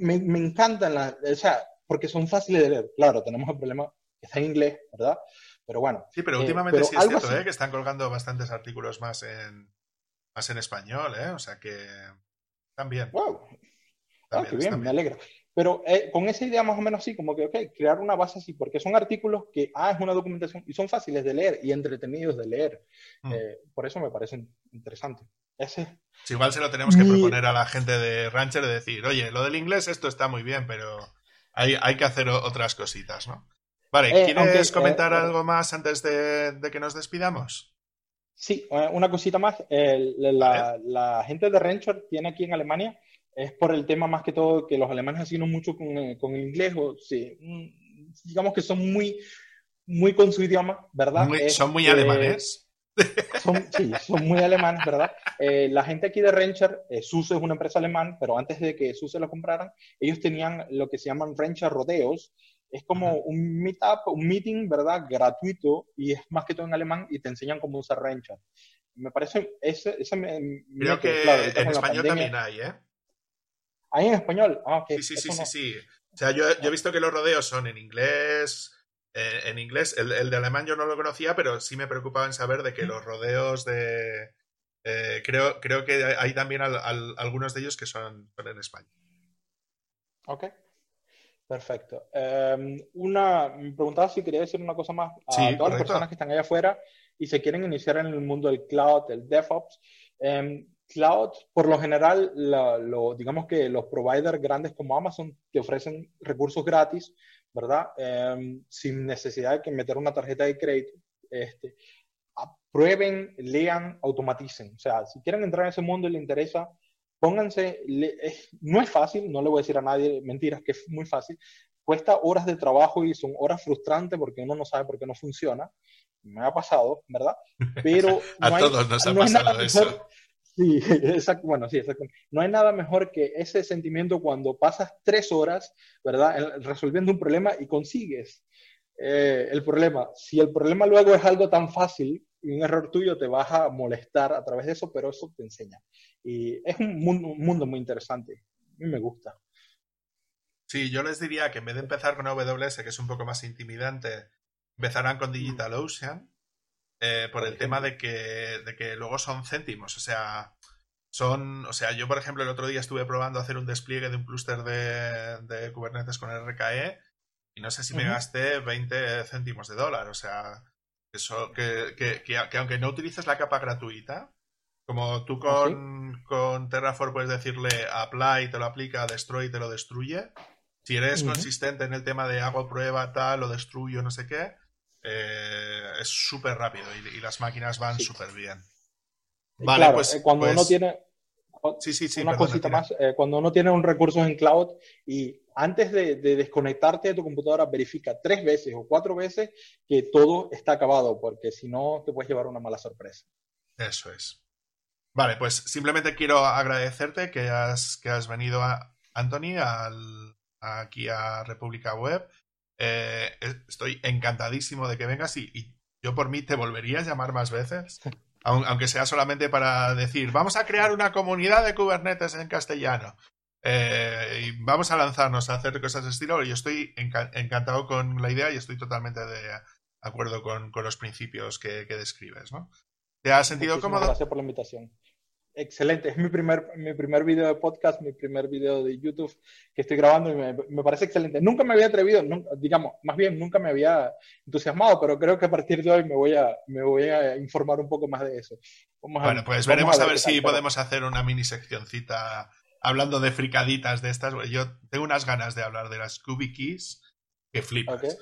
me, me encantan las, o sea, porque son fáciles de leer. Claro, tenemos el problema que está en inglés, ¿verdad? Pero bueno. Sí, pero eh, últimamente sí es cierto, ¿eh? Que están colgando bastantes artículos más en, más en español, ¿eh? O sea que también. Wow. ah, qué bien, me alegra. Pero eh, con esa idea más o menos así, como que, ok, crear una base así, porque son artículos que, ah, es una documentación y son fáciles de leer y entretenidos de leer. Mm. Eh, por eso me parecen interesantes. Ese, igual se lo tenemos que proponer a la gente de Rancher de decir, oye, lo del inglés esto está muy bien, pero hay, hay que hacer otras cositas, ¿no? Vale, eh, ¿quieres eh, comentar algo más antes de, que nos despidamos? Sí, eh, una cosita más. la, gente de Rancher tiene aquí en Alemania, es por el tema más que todo que los alemanes no mucho con, el inglés, o sí, mm, digamos que son muy, muy con su idioma, ¿verdad? son muy alemanes. Son, sí, son muy alemanes, ¿verdad? Eh, la gente aquí de Rencher, eh, SUSE es una empresa alemana, pero antes de que SUSE lo compraran, ellos tenían lo que se llaman Rencher Rodeos. Es como un meetup, un meeting, ¿verdad? Gratuito y es más que todo en alemán y te enseñan cómo usar Rencher. Me parece, ese, ese me, Creo que en español también hay, ¿eh? ¿Hay en español? Ah, Sí, sí, sí, sí, sí. O sea, yo, yo he visto que los rodeos son en inglés, en inglés. El, de alemán yo no lo conocía, pero sí me preocupaba en saber de que los rodeos de... Eh, creo, creo que hay también algunos de ellos que son, en España. Ok, perfecto. Em, una, me preguntaba si quería decir una cosa más a todas las personas que están allá afuera y se quieren iniciar en el mundo del cloud, del DevOps. Em, cloud, por lo general, lo, digamos que los providers grandes como Amazon te ofrecen recursos gratis ¿verdad? Em, sin necesidad de que meter una tarjeta de crédito. Este, prueben, lean, automaticen. O sea, si quieren entrar en ese mundo y les interesa, pónganse, no es fácil, no le voy a decir a nadie mentiras que es muy fácil, cuesta horas de trabajo y son horas frustrantes porque uno no sabe por qué no funciona. Me ha pasado, ¿verdad? Pero a todos nos ha pasado eso. Sí, exacto. Bueno, sí, exacto. No hay nada mejor que ese sentimiento cuando pasas tres horas, ¿verdad?, resolviendo un problema y consigues eh, el problema. Si el problema luego es algo tan fácil y un error tuyo te vas a molestar a través de eso, pero eso te enseña. Y es un mundo, muy interesante. A mí me gusta. Sí, yo les diría que en vez de empezar con AWS, que es un poco más intimidante, empezarán con DigitalOcean eh, por el tema de que, de que luego son céntimos. O sea, son, o sea, yo por ejemplo el otro día estuve probando hacer un despliegue de un clúster de, de, Kubernetes con RKE y no sé si me gasté 20 céntimos de dólar. O sea, eso, que, que, que, aunque no utilices la capa gratuita, como tú ¿Ah, con, con Terraform puedes decirle apply, te lo aplica, destroy, te lo destruye. Si eres consistente en el tema de hago prueba, tal, lo destruyo, no sé qué, eh, es súper rápido y, las máquinas van súper bien. Vale, pues eh, cuando uno pues tiene sí, sí, sí, una cosita más, eh, cuando uno tiene un recurso en cloud y antes de, desconectarte de tu computadora verifica tres veces o cuatro veces que todo está acabado, porque si no te puedes llevar una mala sorpresa. Eso es. Vale, pues simplemente quiero agradecerte que has, que has venido, a, Anthony, al, aquí a República Web. Eh, estoy encantadísimo de que vengas y, yo por mí te volvería a llamar más veces, aunque sea solamente para decir, vamos a crear una comunidad de Kubernetes en castellano. Eh, y vamos a lanzarnos a hacer cosas de estilo. Yo estoy encantado con la idea y estoy totalmente de acuerdo con, los principios que, describes. ¿no? ¿Te has sentido cómodo? Gracias por la invitación. Excelente, es mi primer, mi primer video de podcast, mi primer video de YouTube que estoy grabando y me, parece excelente. Nunca me había atrevido, digamos, más bien nunca me había entusiasmado, pero creo que a partir de hoy me voy a, me voy a informar un poco más de eso. bueno, pues veremos a ver, si podemos hacer una mini seccioncita hablando de fricaditas de estas. Yo tengo unas ganas de hablar de las Keys que flipas.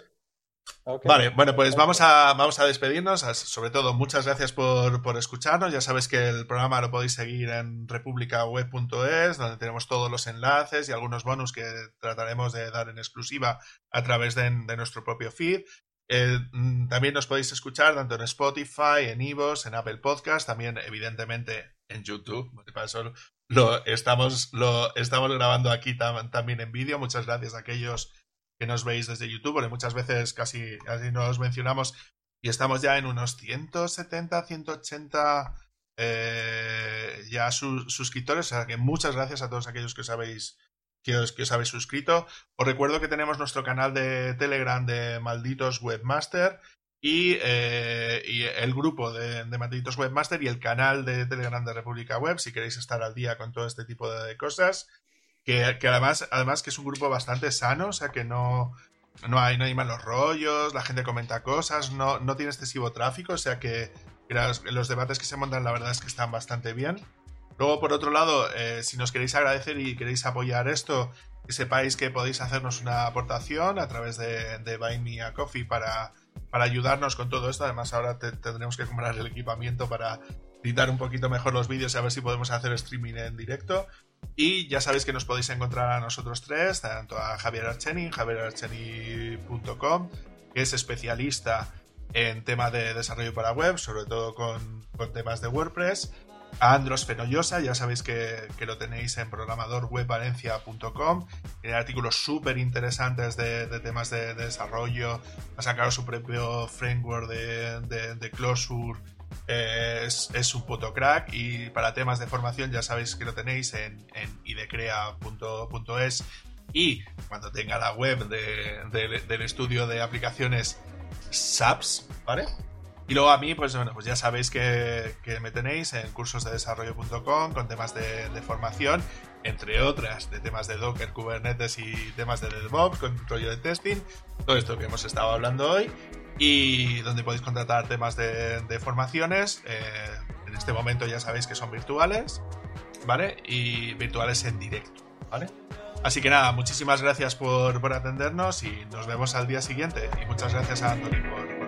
Vale, bueno, pues vamos a, vamos a despedirnos. Sobre todo, muchas gracias por, por escucharnos. Ya sabes que el programa lo podéis seguir en republicaweb.es, donde tenemos todos los enlaces y algunos bonus que trataremos de dar en exclusiva a través de, nuestro propio feed. Eh, mm, también nos podéis escuchar tanto en Spotify, en Ivos, en Apple Podcast, también evidentemente en YouTube. lo estamos, lo estamos grabando aquí también en vídeo. Muchas gracias a aquellos que nos veis desde YouTube, porque muchas veces casi, casi nos mencionamos y estamos ya en unos 170, 180 eh, ya suscriptores, o sea que muchas gracias a todos aquellos que os habéis que os, que os habéis suscrito. Os recuerdo que tenemos nuestro canal de Telegram de Malditos Webmaster y, eh, y el grupo de, Malditos Webmaster y el canal de Telegram de República Web si queréis estar al día con todo este tipo de cosas que, además, además que es un grupo bastante sano, o sea que no, no, hay, no hay malos rollos, la gente comenta cosas, no, no tiene excesivo tráfico, o sea que, los, debates que se montan la verdad es que están bastante bien. Luego, por otro lado, eh, si nos queréis agradecer y queréis apoyar esto, que sepáis que podéis hacernos una aportación a través de, Buy Me a Coffee para, para ayudarnos con todo esto. Además, ahora tendremos que comprar el equipamiento para editar un poquito mejor los vídeos y a ver si podemos hacer streaming en directo. Y ya sabéis que nos podéis encontrar a nosotros tres, tanto a Javier Archeni, javierarcheni.com, que es especialista en temas de desarrollo para web, sobre todo con, temas de WordPress. A Andros Fenollosa, ya sabéis que, lo tenéis en programadorwebvalencia.com. Tiene artículos súper interesantes de, temas de, desarrollo. Ha sacado su propio framework de, de Closure es, un puto crack y para temas de formación ya sabéis que lo tenéis en, idecrea.es y cuando tenga la web del estudio de aplicaciones SAPS, ¿vale? Y luego a mí, pues bueno, pues ya sabéis que, me tenéis en cursosdedesarrollo.com con temas de, de, formación, entre otras, de temas de Docker, Kubernetes y temas de DevOps, con rollo de testing, todo esto que hemos estado hablando hoy y donde podéis contratar temas de, formaciones. Eh, en este momento ya sabéis que son virtuales, ¿vale? Y virtuales en directo, ¿vale? Así que nada, muchísimas gracias por, por atendernos y nos vemos al día siguiente. Y muchas gracias a Anthony por